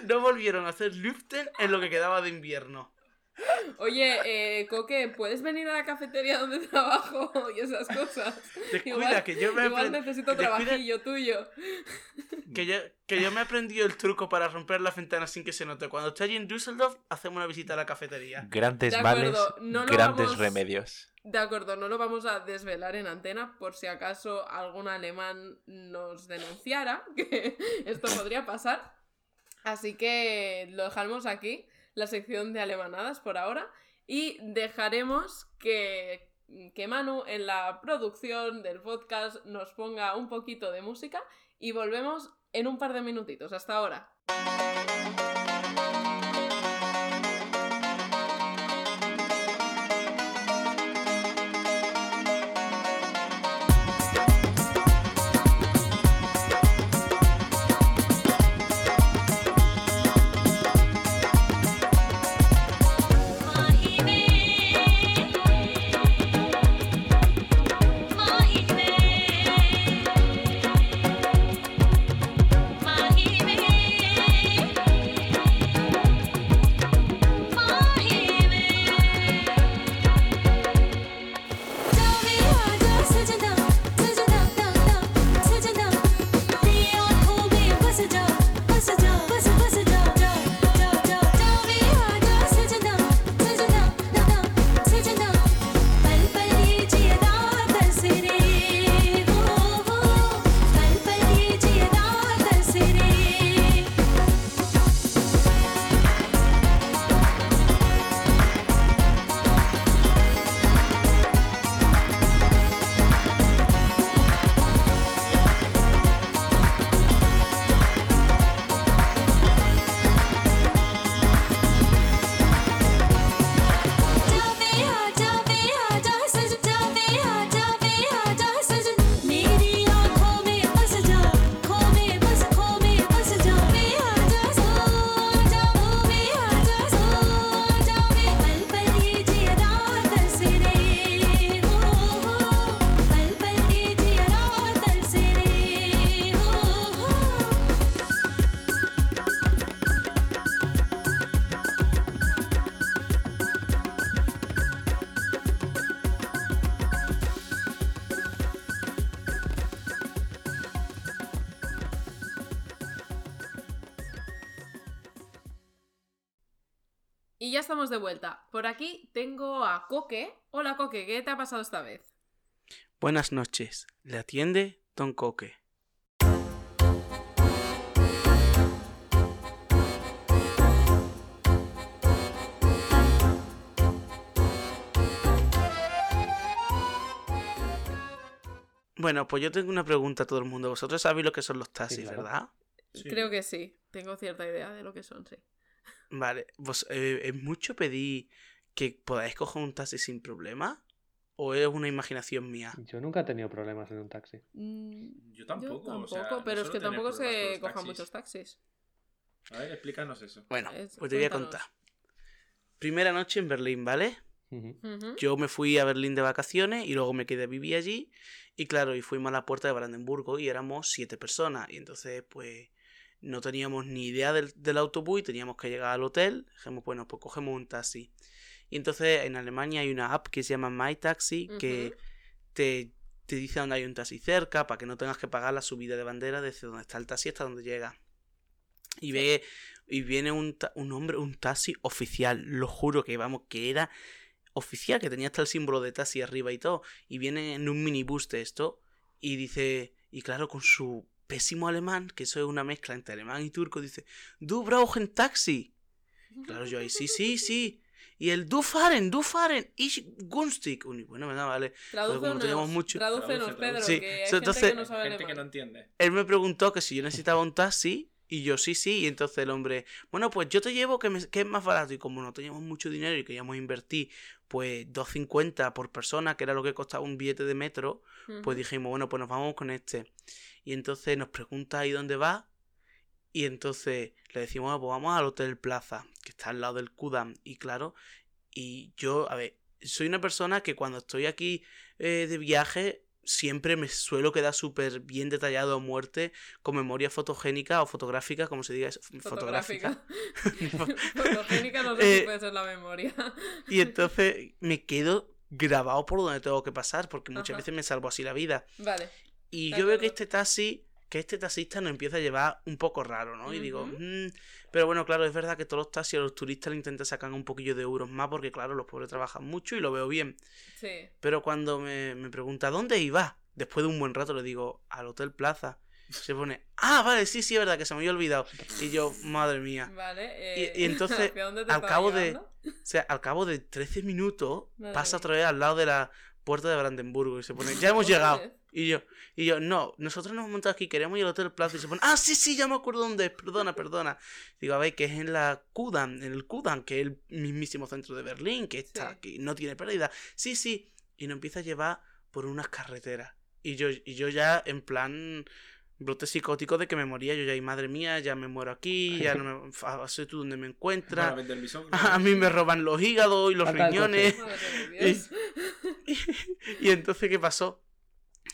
No volvieron a hacer liften en lo que quedaba de invierno. Oye, eh, Coque, ¿puedes venir a la cafetería donde trabajo y esas cosas? Descuida Igual- que yo me Igual necesito descuida trabajillo tuyo. que yo, que yo me he aprendido el truco para romper las ventanas sin que se note. Cuando estoy allí en Düsseldorf, hacemos una visita a la cafetería. Grandes De males, no grandes vamos- remedios. De acuerdo, no lo vamos a desvelar en antena por si acaso algún alemán nos denunciara, que esto podría pasar. Así que lo dejamos aquí, la sección de alemanadas por ahora, y dejaremos que, que Manu en la producción del podcast nos ponga un poquito de música y volvemos en un par de minutitos. Hasta ahora. Y ya estamos de vuelta. Por aquí tengo a Coque. Hola Coque, ¿qué te ha pasado esta vez? Buenas noches. Le atiende Don Coque. Bueno, pues yo tengo una pregunta a todo el mundo. Vosotros sabéis lo que son los taxis, claro. ¿verdad? Creo que sí. Tengo cierta idea de lo que son, sí. Vale, vos, eh, ¿es mucho pedir que podáis coger un taxi sin problema? ¿O es una imaginación mía? Yo nunca he tenido problemas en un taxi. Mm, Yo tampoco. Yo o sea, tampoco, pero no es que tampoco se cojan taxis. muchos taxis. A ver, explícanos eso. Bueno, Es- pues te voy a contar. Primera noche en Berlín, ¿vale? Yo me fui a Berlín de vacaciones y luego me quedé a vivir allí. Y claro, y fuimos a la puerta de Brandenburgo y éramos siete personas. Y entonces, pues, no teníamos ni idea del, del autobús y teníamos que llegar al hotel. Dijimos, bueno, pues cogemos un taxi. Y entonces en Alemania hay una app que se llama MyTaxi que Ujú. te, te dice dónde hay un taxi cerca para que no tengas que pagar la subida de bandera desde donde está el taxi hasta donde llega. Y ve y viene un, un hombre, un taxi oficial, lo juro que vamos, que era oficial, que tenía hasta el símbolo de taxi arriba y todo. Y viene en un minibús de esto y dice, y claro, con su pésimo alemán, que eso es una mezcla entre alemán y turco, dice, Du brauchen Taxi. Claro, yo ahí, sí, sí, sí. Y el Du fahren, Du fahren, ich günstig. Y bueno, venga, vale. Tradúcenos, mucho- tradúcenos, Pedro. Sí, que hay so- gente entonces- que no sabe gente que no entiende. Él me preguntó que si yo necesitaba un taxi y yo sí, sí. Y entonces el hombre, bueno, pues yo te llevo que, me- que es más barato. Y como no teníamos mucho dinero y queríamos invertir, pues 2.50 por persona, que era lo que costaba un billete de metro, pues dijimos, bueno, pues nos vamos con este. Y entonces nos pregunta ahí dónde va. Y entonces le decimos, "Ah, pues vamos al Hotel Plaza, que está al lado del Kudam. Y claro, y yo, a ver, soy una persona que cuando estoy aquí eh, de viaje siempre me suelo quedar súper bien detallado a muerte, con memoria fotogénica o fotográfica, como se diga eso, fotográfica. Fotográfica. Fotogénica no sé si Eh, puede ser la memoria. Y entonces me quedo grabado por donde tengo que pasar, porque muchas Ajá. veces me salvo así la vida. Vale. Y yo veo que este taxi, que este taxista nos empieza a llevar un poco raro, ¿no? Y digo. "Mm". pero bueno, claro, es verdad que todos los taxis a los turistas le intentan sacar un poquillo de euros más, porque claro, los pobres trabajan mucho y lo veo bien. Sí. Pero cuando me, me pregunta, ¿dónde iba? Después de un buen rato le digo, al Hotel Plaza. Se pone, ah, vale, sí, sí, es verdad, que se me había olvidado. Y yo, madre mía. Vale. Y- eh, y entonces, ¿hacia dónde te al cabo de-? O sea, al cabo de 13 minutos, pasa otra vez al lado de la puerta de Brandenburgo y se pone, ya hemos llegado. Y yo, y yo, no, nosotros nos hemos montado aquí, queremos ir al Hotel Plaza. Y se pone, ah, sí, sí, ya me acuerdo dónde es, perdona, perdona. Digo, a ver, que es en la Kudan, en el Kudan, que es el mismísimo centro de Berlín, que está, Sí. que no tiene pérdida. Sí, sí. Y nos empieza a llevar por unas carreteras. Y yo, y yo ya, en plan, brote psicótico de que me moría. Yo ya, y madre mía, ya me muero aquí, ya no me. tú dónde me encuentras. A mí me roban los hígados y los riñones. Y entonces, ¿qué pasó?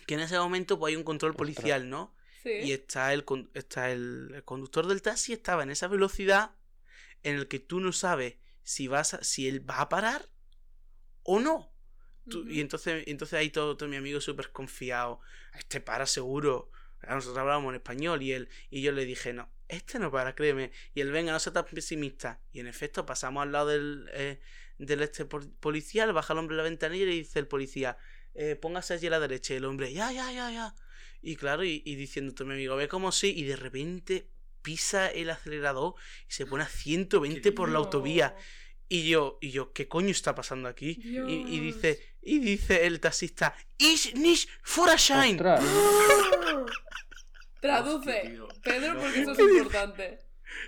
Que en ese momento pues hay un control Ostras. policial, ¿no? Sí. Y está el, con- está el, el conductor del taxi estaba en esa velocidad en el que tú no sabes si vas a- si él va a parar o no. Tú-. Y entonces, entonces ahí todo, todo mi amigo súper confiado. Este para seguro. Nosotros hablábamos en español y él y yo le dije, no, este no para, créeme. Y él, venga, no seas tan pesimista. Y en efecto, pasamos al lado del, eh, del este pol- policía, le baja el hombre a la ventanilla y le dice el policía, eh, póngase allí a la derecha. Y el hombre, ya, ya, ya, ya. Y claro, y, y diciendo a mi amigo, ve como sí, y de repente pisa el acelerador y se pone a 120 por la No. autovía. Y yo, y yo, ¿qué coño está pasando aquí? Y, dice, y dice el taxista, nicht Führerschein. Ostras. Traduce. Pedro, No. porque eso es importante.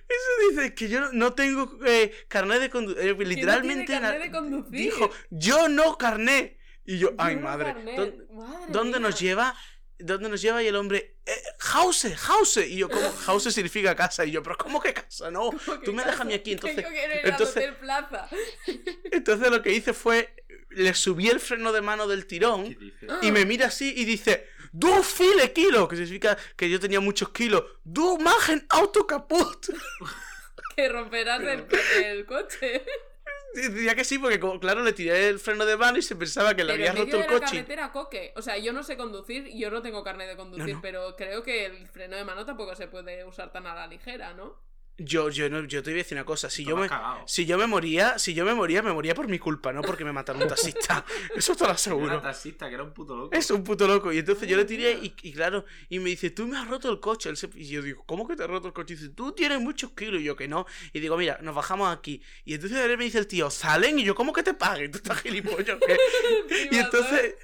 Eso dice que yo no tengo eh, carnet de conducir. literalmente tiene carnet de conducir? dijo, yo no carné. Y yo, ay madre, carnet. ¿dó- Madre ¿dónde mía. nos lleva? ¿Dónde nos lleva? Y el hombre, eh, Hause, Hause. Y yo, ¿cómo? Hause significa casa. Y yo, pero ¿cómo que casa? No, ¿Cómo que tú me casa? dejas a mí aquí. Que Entonces, quiero ir entonces- Hotel Plaza. entonces lo que hice fue, le subí el freno de mano del tirón. Y me mira así y dice, Du viele Kilo, que significa que yo tenía muchos kilos. Du machen Auto kaputt. Que romperás el, el coche. Diría que sí, porque como, claro, le tiré el freno de mano y se pensaba que le Pero había roto el de la coche. carretera, coque. O sea, yo no sé conducir, yo no tengo carnet de conducir, No, no. pero creo que el freno de mano tampoco se puede usar tan a la ligera, ¿no? Yo, yo, no, yo te voy a decir una cosa, si yo me cagado. Si yo me moría, si yo me moría, me moría por mi culpa, no porque me mataron un taxista. Eso te lo Era aseguro. taxista, que era un puto loco. Es un puto loco. Y entonces yo le tiré y, y claro, y me dice, tú me has roto el coche. Y yo digo, ¿cómo que te has roto el coche? Y dice, tú tienes muchos kilos. Y yo que no. Y digo, mira, nos bajamos aquí. Y entonces me dice el tío, ¿salen? Y yo, ¿cómo que te paguen? ¿Tú estás gilipollas Y entonces,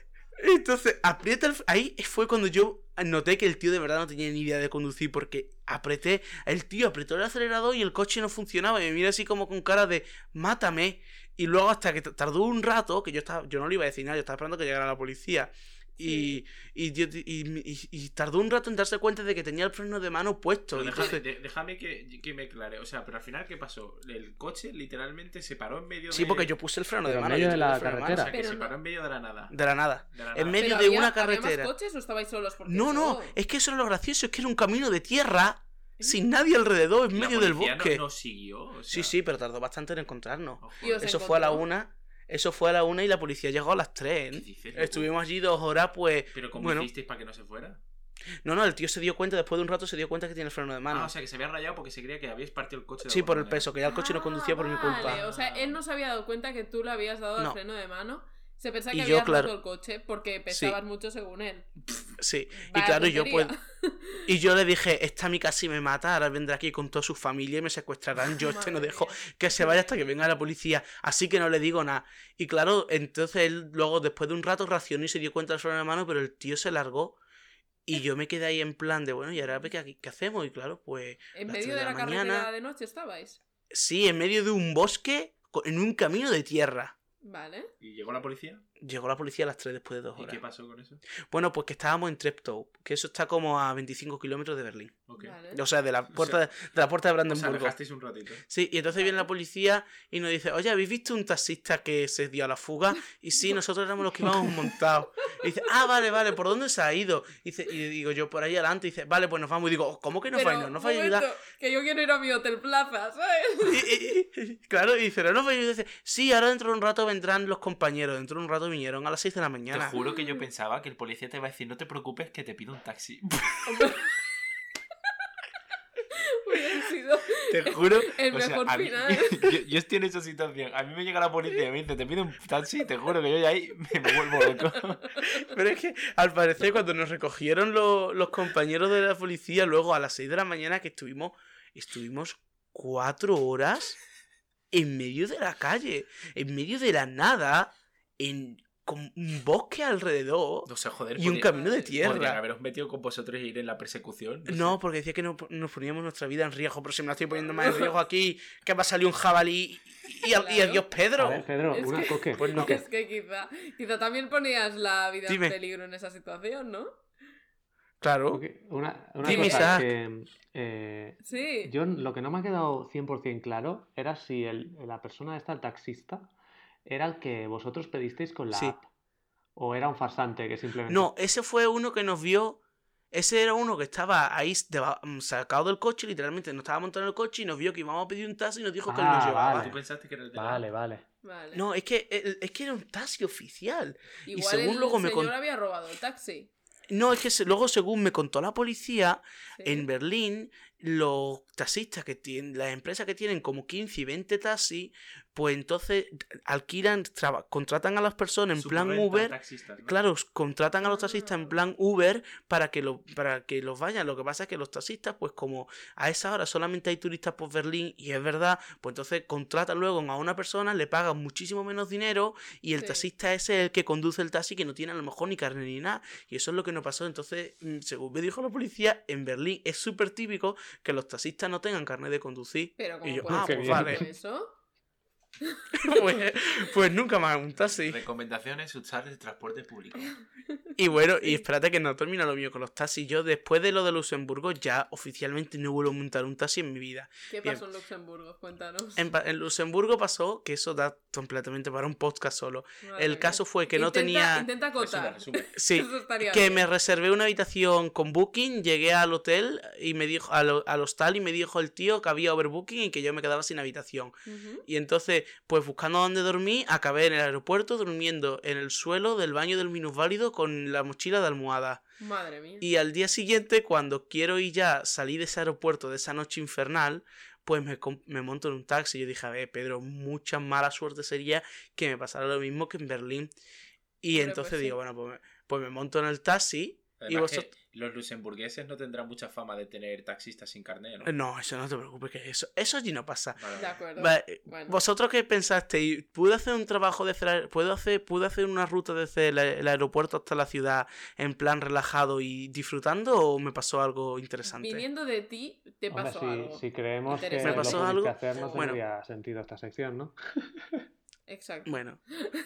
entonces aprieta el... Ahí fue cuando yo noté que el tío de verdad no tenía ni idea de conducir porque apreté, el tío apretó el acelerador y el coche no funcionaba y me mira así como con cara de mátame y luego hasta que tardó un rato, que yo estaba, yo no le iba a decir nada, yo estaba esperando que llegara la policía. Y, y, yo- y- y- y tardó un rato en darse cuenta de que tenía el freno de mano puesto. Déjame, entonces- de- déjame que, que me aclare. O sea, pero al final, ¿qué pasó? El coche literalmente se paró en medio de. sí, porque yo puse el freno de en mano. medio yo de la el freno de mano, O sea, carretera. que Pero se no- paró en medio de la nada. De la nada. De la En medio ¿Pero de había- una ¿Había carretera. más coches o estabais solos? Porque No, no, es que eso es lo gracioso, es que era un camino de tierra, sin nadie alrededor, en medio del bosque. No, nos siguió. o Sí, sea, sí, pero tardó bastante en encontrarnos. Eso fue a la una, eso fue a la una y la policía llegó a las tres. ¿Qué ¿eh? dices? Estuvimos allí dos horas, pues... Pero ¿cómo bueno. hicisteis para que no se fuera? No, no, el tío se dio cuenta, después de un rato se dio cuenta que tiene el freno de mano. Ah, o sea, que se había rayado porque se creía que habíais partido el coche. de sí, por el peso, que ya el coche no Ah, conducía por mi culpa. O sea, él no se había dado cuenta que tú le habías dado el No. freno de mano. Se pensaba Y que yo, habías claro. roto el coche porque pesabas mucho según él. Sí, y claro, yo pues... Y yo le dije, esta mi casi me mata, ahora vendrá aquí con toda su familia y me secuestrarán. Yo este no dejo que se vaya hasta que venga la policía. Así que no le digo nada. Y claro, entonces él luego, después de un rato, racionó y se dio cuenta de mano, pero el tío se largó. Y yo me quedé ahí en plan de, bueno, ¿y ahora qué, qué hacemos? Y claro, pues En medio de de la, carretera mañana. de noche estabais. sí, en medio de un bosque, en un camino de tierra. Vale. ¿Y llegó la policía? Llegó la policía a las 3 después de dos ¿Y horas. qué pasó con eso? Bueno, pues que estábamos en Treptow, que eso está como a 25 kilómetros de Berlín. Vale. O sea, de la O puerta, sea, de, la puerta de Brandenburgo. alejasteis un ratito. Sí, y entonces viene la policía y nos dice, oye, ¿habéis visto un taxista que se dio a la fuga? Y sí, nosotros éramos los que íbamos montados. Y dice, ah, vale, vale, ¿por dónde se ha ido? Y, dice, y digo yo, por ahí adelante. Y dice, vale, pues nos vamos. Y digo, ¿cómo que nos Pero? No vais a ayudar. momento, Que yo quiero ir a mi hotel plaza, ¿sabes? Y- y- y- claro, y dice, no nos vais a ayudar. Y dice, sí, ahora dentro de un rato vendrán los compañeros. Dentro de un rato vinieron a las 6 de la Te mañana. juro que yo pensaba que el policía te iba a decir, no te preocupes, que te pido un taxi. Sido Te juro. el o sea, mí- yo, yo estoy en esa situación. A mí me llega la policía y me dice, te pido un taxi. Te juro que yo ya ahí me, me vuelvo loco. Pero es que al parecer cuando nos recogieron los, los compañeros de la policía, luego a las 6 de la mañana que estuvimos, estuvimos cuatro horas en medio de la calle, en medio de la nada, en con un bosque alrededor. No sé, joder. Y un camino de tierra. Podrían haberos metido con vosotros y ir en la persecución. No, porque decía que no, nos poníamos nuestra vida en riesgo, pero si me la estoy poniendo más en riesgo aquí, que va a salir un jabalí y, y, y adiós Pedro. A ver, Pedro, Es una que- coque. Pues no. Es que quizá, quizá también ponías la vida Dime. en peligro en esa situación, ¿no? Claro. Una, una Dime, cosa que eh, Sí. yo lo que no me ha quedado 100% claro era si el, la persona esta, el taxista, era el que vosotros pedisteis con la Sí. app. O era un farsante que simplemente... No, ese fue uno que nos vio. Ese era uno que estaba ahí mm, sacado del coche, literalmente nos estaba montando el coche y nos vio que íbamos a pedir un taxi y nos dijo que él nos Ah, llevaba. vale. Tú pensaste que era el de la- Vale, vale. Vale. No, es que, es que era un taxi oficial. Igual según el luego me señor con- había robado el taxi. No, es que luego, según me contó la policía, Sí. en Berlín, los taxistas que tienen, las empresas que tienen como 15 y 20 taxis, pues entonces alquilan, traba- contratan a las personas en plan Uber. taxistas, ¿no? Claro, contratan a los taxistas en plan Uber para que, lo, para que los vayan. Lo que pasa es que los taxistas, pues como a esa hora solamente hay turistas por Berlín y es verdad, pues entonces contratan luego a una persona, le pagan muchísimo menos dinero y el Sí. taxista es el que conduce el taxi que no tiene a lo mejor ni carne ni nada. Y eso es lo que nos pasó. Entonces, mm, según me dijo la policía, en Berlín es súper típico que los taxistas no tengan carne de conducir. Pero como Y yo, puede ah, ser pues vale. eso. pues, pues nunca más un taxi. Recomendaciones, usar el transporte público. Y bueno, y espérate que no termina lo mío con los taxis. Yo después de lo de Luxemburgo ya oficialmente no vuelvo a montar un taxi en mi vida. ¿Qué Bien. pasó en Luxemburgo? Cuéntanos. En, Luxemburgo pasó que eso da completamente para un podcast solo. El caso fue que no tenía... Intenta acotar. Sí, que me reservé una habitación con Booking, llegué al hotel y me dijo, al, al hostal y me dijo el tío que había overbooking y que yo me quedaba sin habitación. Y entonces, pues buscando dónde dormir, acabé en el aeropuerto durmiendo en el suelo del baño del minusválido con la mochila de almohada. Madre mía. Y al día siguiente, cuando quiero ir ya salir de ese aeropuerto, de esa noche infernal, pues me, me monto en un taxi. Yo dije, a ver, Pedro, mucha mala suerte sería que me pasara lo mismo que en Berlín. Y entonces pues sí. digo, bueno, pues me, pues me monto en el taxi. Y que vosotros... los luxemburgueses no tendrán mucha fama de tener taxistas sin carnet, ¿no? No, eso no te preocupes, que eso, eso allí no pasa. Vale, De acuerdo. Vale, Bueno. ¿Vosotros qué pensasteis? ¿Pude hacer un trabajo de hacer, puedo hacer, pude hacer una ruta desde el, el aeropuerto hasta la ciudad en plan relajado y disfrutando o me pasó algo interesante? Viniendo de ti, te Hombre, pasó si, algo. si creemos que lo Me pasó pudiste algo- hacer, no bueno. tendría sentido esta sección, ¿no? Exacto. Bueno,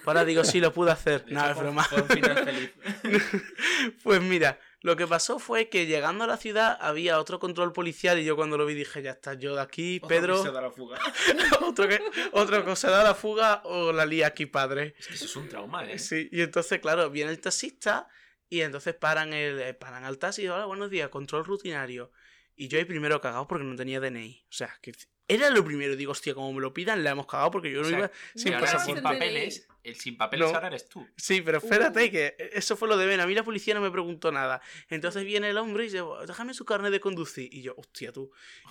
ahora digo, sí lo pude hacer. No, es broma. fue un final feliz. Pues mira, lo que pasó fue que llegando a la ciudad había otro control policial y yo cuando lo vi dije, ya está, yo de aquí, Otro Pedro, que se da la fuga. otro que, otro que se da la fuga o la lía aquí, padre. Es que eso es un trauma, ¿eh? Sí, y entonces, claro, viene el taxista y entonces paran el eh, paran al taxi y hola, buenos días, control rutinario. Y yo ahí primero cagado porque no tenía DNI. O sea, que era lo primero. Digo, hostia, como me lo pidan, le hemos cagado porque yo no O sea, iba sin No DNI. papeles, el sin papeles No. ahora eres tú. Sí, pero espérate, Uh. que eso fue lo de Ben. A mí la policía no me preguntó nada. Entonces viene el hombre y dice, déjame su carnet de conducir. Y yo, hostia, tú.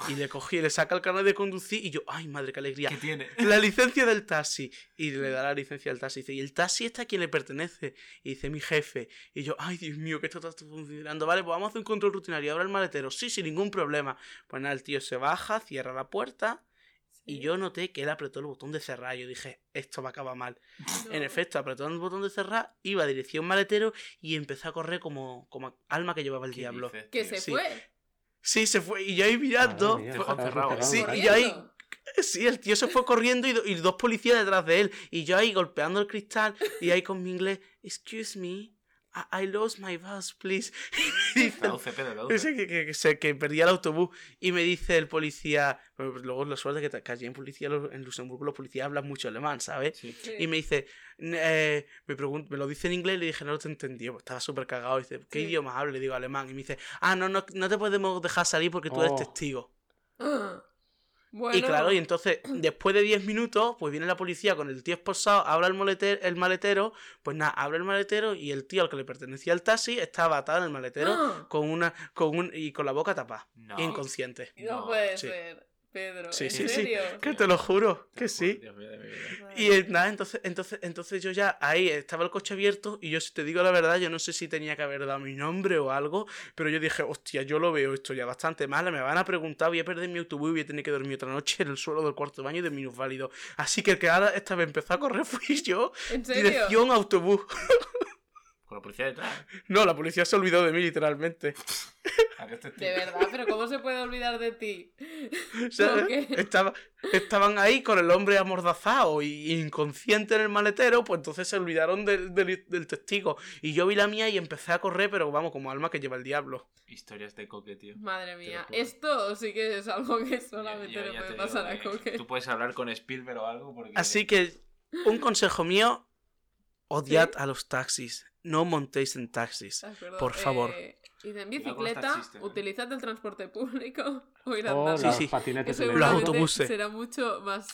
Y le cogí, le saca el carnet de conducir y yo, ay, madre, qué alegría. ¿Qué tiene? La licencia del taxi. Y le da la licencia del taxi. Y dice, ¿y el taxi está a quién le pertenece? Y dice, mi jefe. Y yo, ay, Dios mío, que esto está funcionando. Vale, pues vamos a hacer un control rutinario. Abre el maletero. Sí, sin ningún problema. Pues nada, el tío se baja, cierra la puerta. Y yo noté que él apretó el botón de cerrar. Yo dije, esto va a acabar mal. No. En efecto, apretó el botón de cerrar, iba a dirección maletero y empezó a correr como, como alma que llevaba el ¿Qué diablo. dices, Que se Sí. fue. Sí, se fue. Y yo ahí mirando. Mía, fue Sí, y yo ahí-. Sí, el tío se fue corriendo y, do- y dos policías detrás de él. Y yo ahí golpeando el cristal y ahí con mi inglés, excuse me, I, I lost my bus, please. Dice Pedro, traduce. ese que, que, que se- que perdía el autobús y me dice el policía, pero luego la suerte que, que allí en policía en Luxemburgo los policías hablan mucho alemán, ¿sabes? Sí. Sí. Y me dice, "N- eh, me, me lo dice en inglés y le dije, no te entendí, pues estaba súper cagado. Y dice, ¿qué Sí. idioma hablo? Le digo alemán. Y me dice, ah, no, no, no te podemos dejar salir porque tú eres Oh. testigo. Bueno. Y claro, y entonces, después de 10 minutos, pues viene la policía con el tío esposado, abre el, maletero, el maletero, pues nada, abre el maletero y el tío al que le pertenecía el taxi estaba atado en el maletero Ah. con una, con un, y con la boca tapada, No. inconsciente. No, No, puede sí. ser. Pedro. Sí, ¿En sí, sí. Que te lo juro, que sí. Dios mío de mi vida. Y nada, entonces, entonces, entonces yo ya ahí estaba el coche abierto y yo si te digo la verdad, yo no sé si tenía que haber dado mi nombre o algo, pero yo dije, hostia, yo lo veo esto ya bastante mal, me van a preguntar, voy a perder mi autobús y voy a tener que dormir otra noche en el suelo del cuarto de baño de minusválido. Así que el que ahora esta vez empezó a correr fui yo, ¿En serio? dirección autobús. Con la policía detrás. No, la policía se olvidó de mí literalmente. ¿A qué este De verdad, pero ¿cómo se puede olvidar de ti? O sea, estaban ahí con el hombre amordazado y inconsciente en el maletero, pues entonces se olvidaron del, del- del testigo. Y yo vi la mía y empecé a correr, pero vamos, como alma que lleva el diablo. Historias de coque, tío. Madre mía, esto sí que es algo que solamente yo le puede pasar a digo Coque. Tú puedes hablar con Spielberg o algo porque... Así que, un consejo mío, odiad a los taxis. No montéis en taxis. Acuerdo, Por favor. eh, id en bicicleta, ¿eh? utilizad el transporte público o ir O andando. Sí, los sí. patinetes. Los autobuses. será mucho más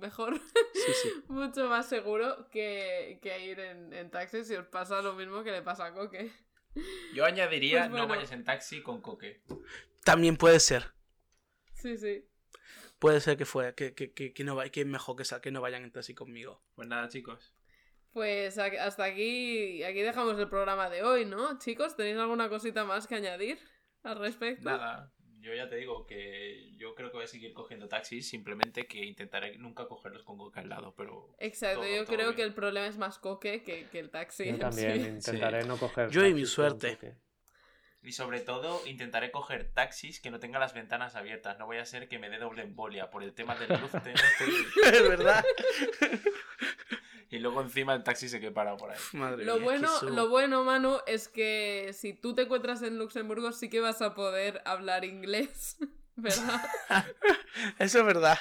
mejor, Sí, sí. mucho más seguro que, que ir en, en taxi si os pasa lo mismo que le pasa a Coque. Yo añadiría, Pues bueno. no vayas en taxi con coque. También puede ser. Sí, sí. Puede ser que fue, que, que, que, que no que es mejor que, que no vayan en taxi conmigo. Pues nada, chicos. Pues hasta aquí, aquí dejamos el programa de hoy, ¿no? Chicos, ¿tenéis alguna cosita más que añadir al respecto? Nada, yo ya te digo que yo creo que voy a seguir cogiendo taxis, simplemente que intentaré nunca cogerlos con coca al lado, pero... Exacto, Todo- yo todo creo bien. que el problema es más Coque que, que el taxi. Yo también sí. intentaré no coger. Yo y mi suerte. Y sobre todo intentaré coger taxis que no tengan las ventanas abiertas, no voy a ser que me dé doble embolia por el tema del luz. de- es verdad. Y luego encima el taxi se quede parado por ahí. Madre Lo mía, bueno, lo bueno, Manu, es que si tú te encuentras en Luxemburgo sí que vas a poder hablar inglés, ¿verdad? Eso es verdad.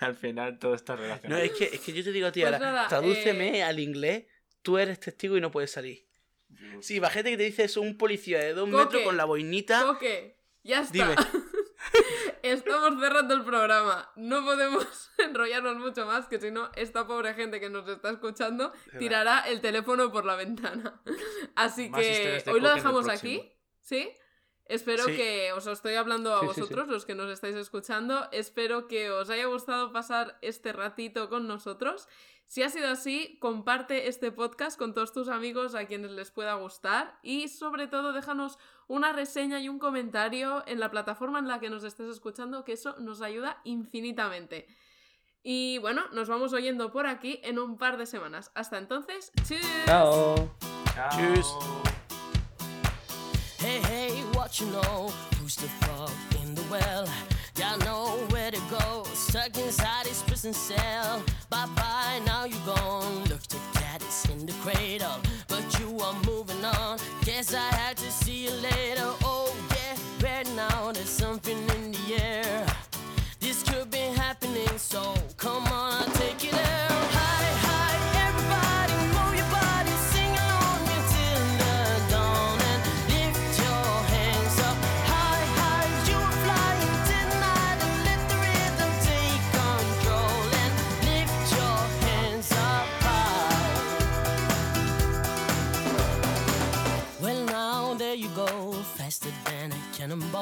Al final todo está No, relacionado. es que, es que yo te digo a ti Pues ahora, nada, tradúceme eh, al inglés, tú eres testigo y no puedes salir. Sí, imagínate que te dice eso un policía de dos Coque. metros con la boinita. Coque, ya está. Dime. Estamos cerrando el programa. No podemos enrollarnos mucho más, que si no, esta pobre gente que nos está escuchando tirará el teléfono por la ventana. Así Más que hoy lo dejamos aquí, ¿sí? Espero Sí. que os estoy hablando a Sí, sí, sí. vosotros, los que nos estáis escuchando. Espero que os haya gustado pasar este ratito con nosotros. Si ha sido así, comparte este podcast con todos tus amigos a quienes les pueda gustar y sobre todo déjanos una reseña y un comentario en la plataforma en la que nos estés escuchando, que eso nos ayuda infinitamente. Y bueno, nos vamos oyendo por aquí en un par de semanas. Hasta entonces, ¡chus! Chao. Chao. Hey, hey, what you know? Who's the frog in the well? Got nowhere to go, stuck inside his prison cell. Bye bye, now you're gone. Look, the cat is in the cradle, but you are moving on. Guess I had to see you later. Oh, yeah, right now there's something in the air. This could be happening, so come on, I'll take you there.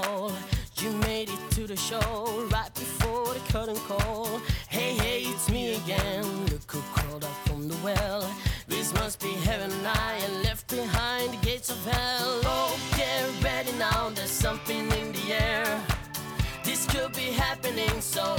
all. You made it to the show right before the curtain call. Hey, hey, it's me again. Look who crawled up from the well. This must be heaven. I am left behind the gates of hell. Oh, get ready now. There's something in the air. This could be happening, so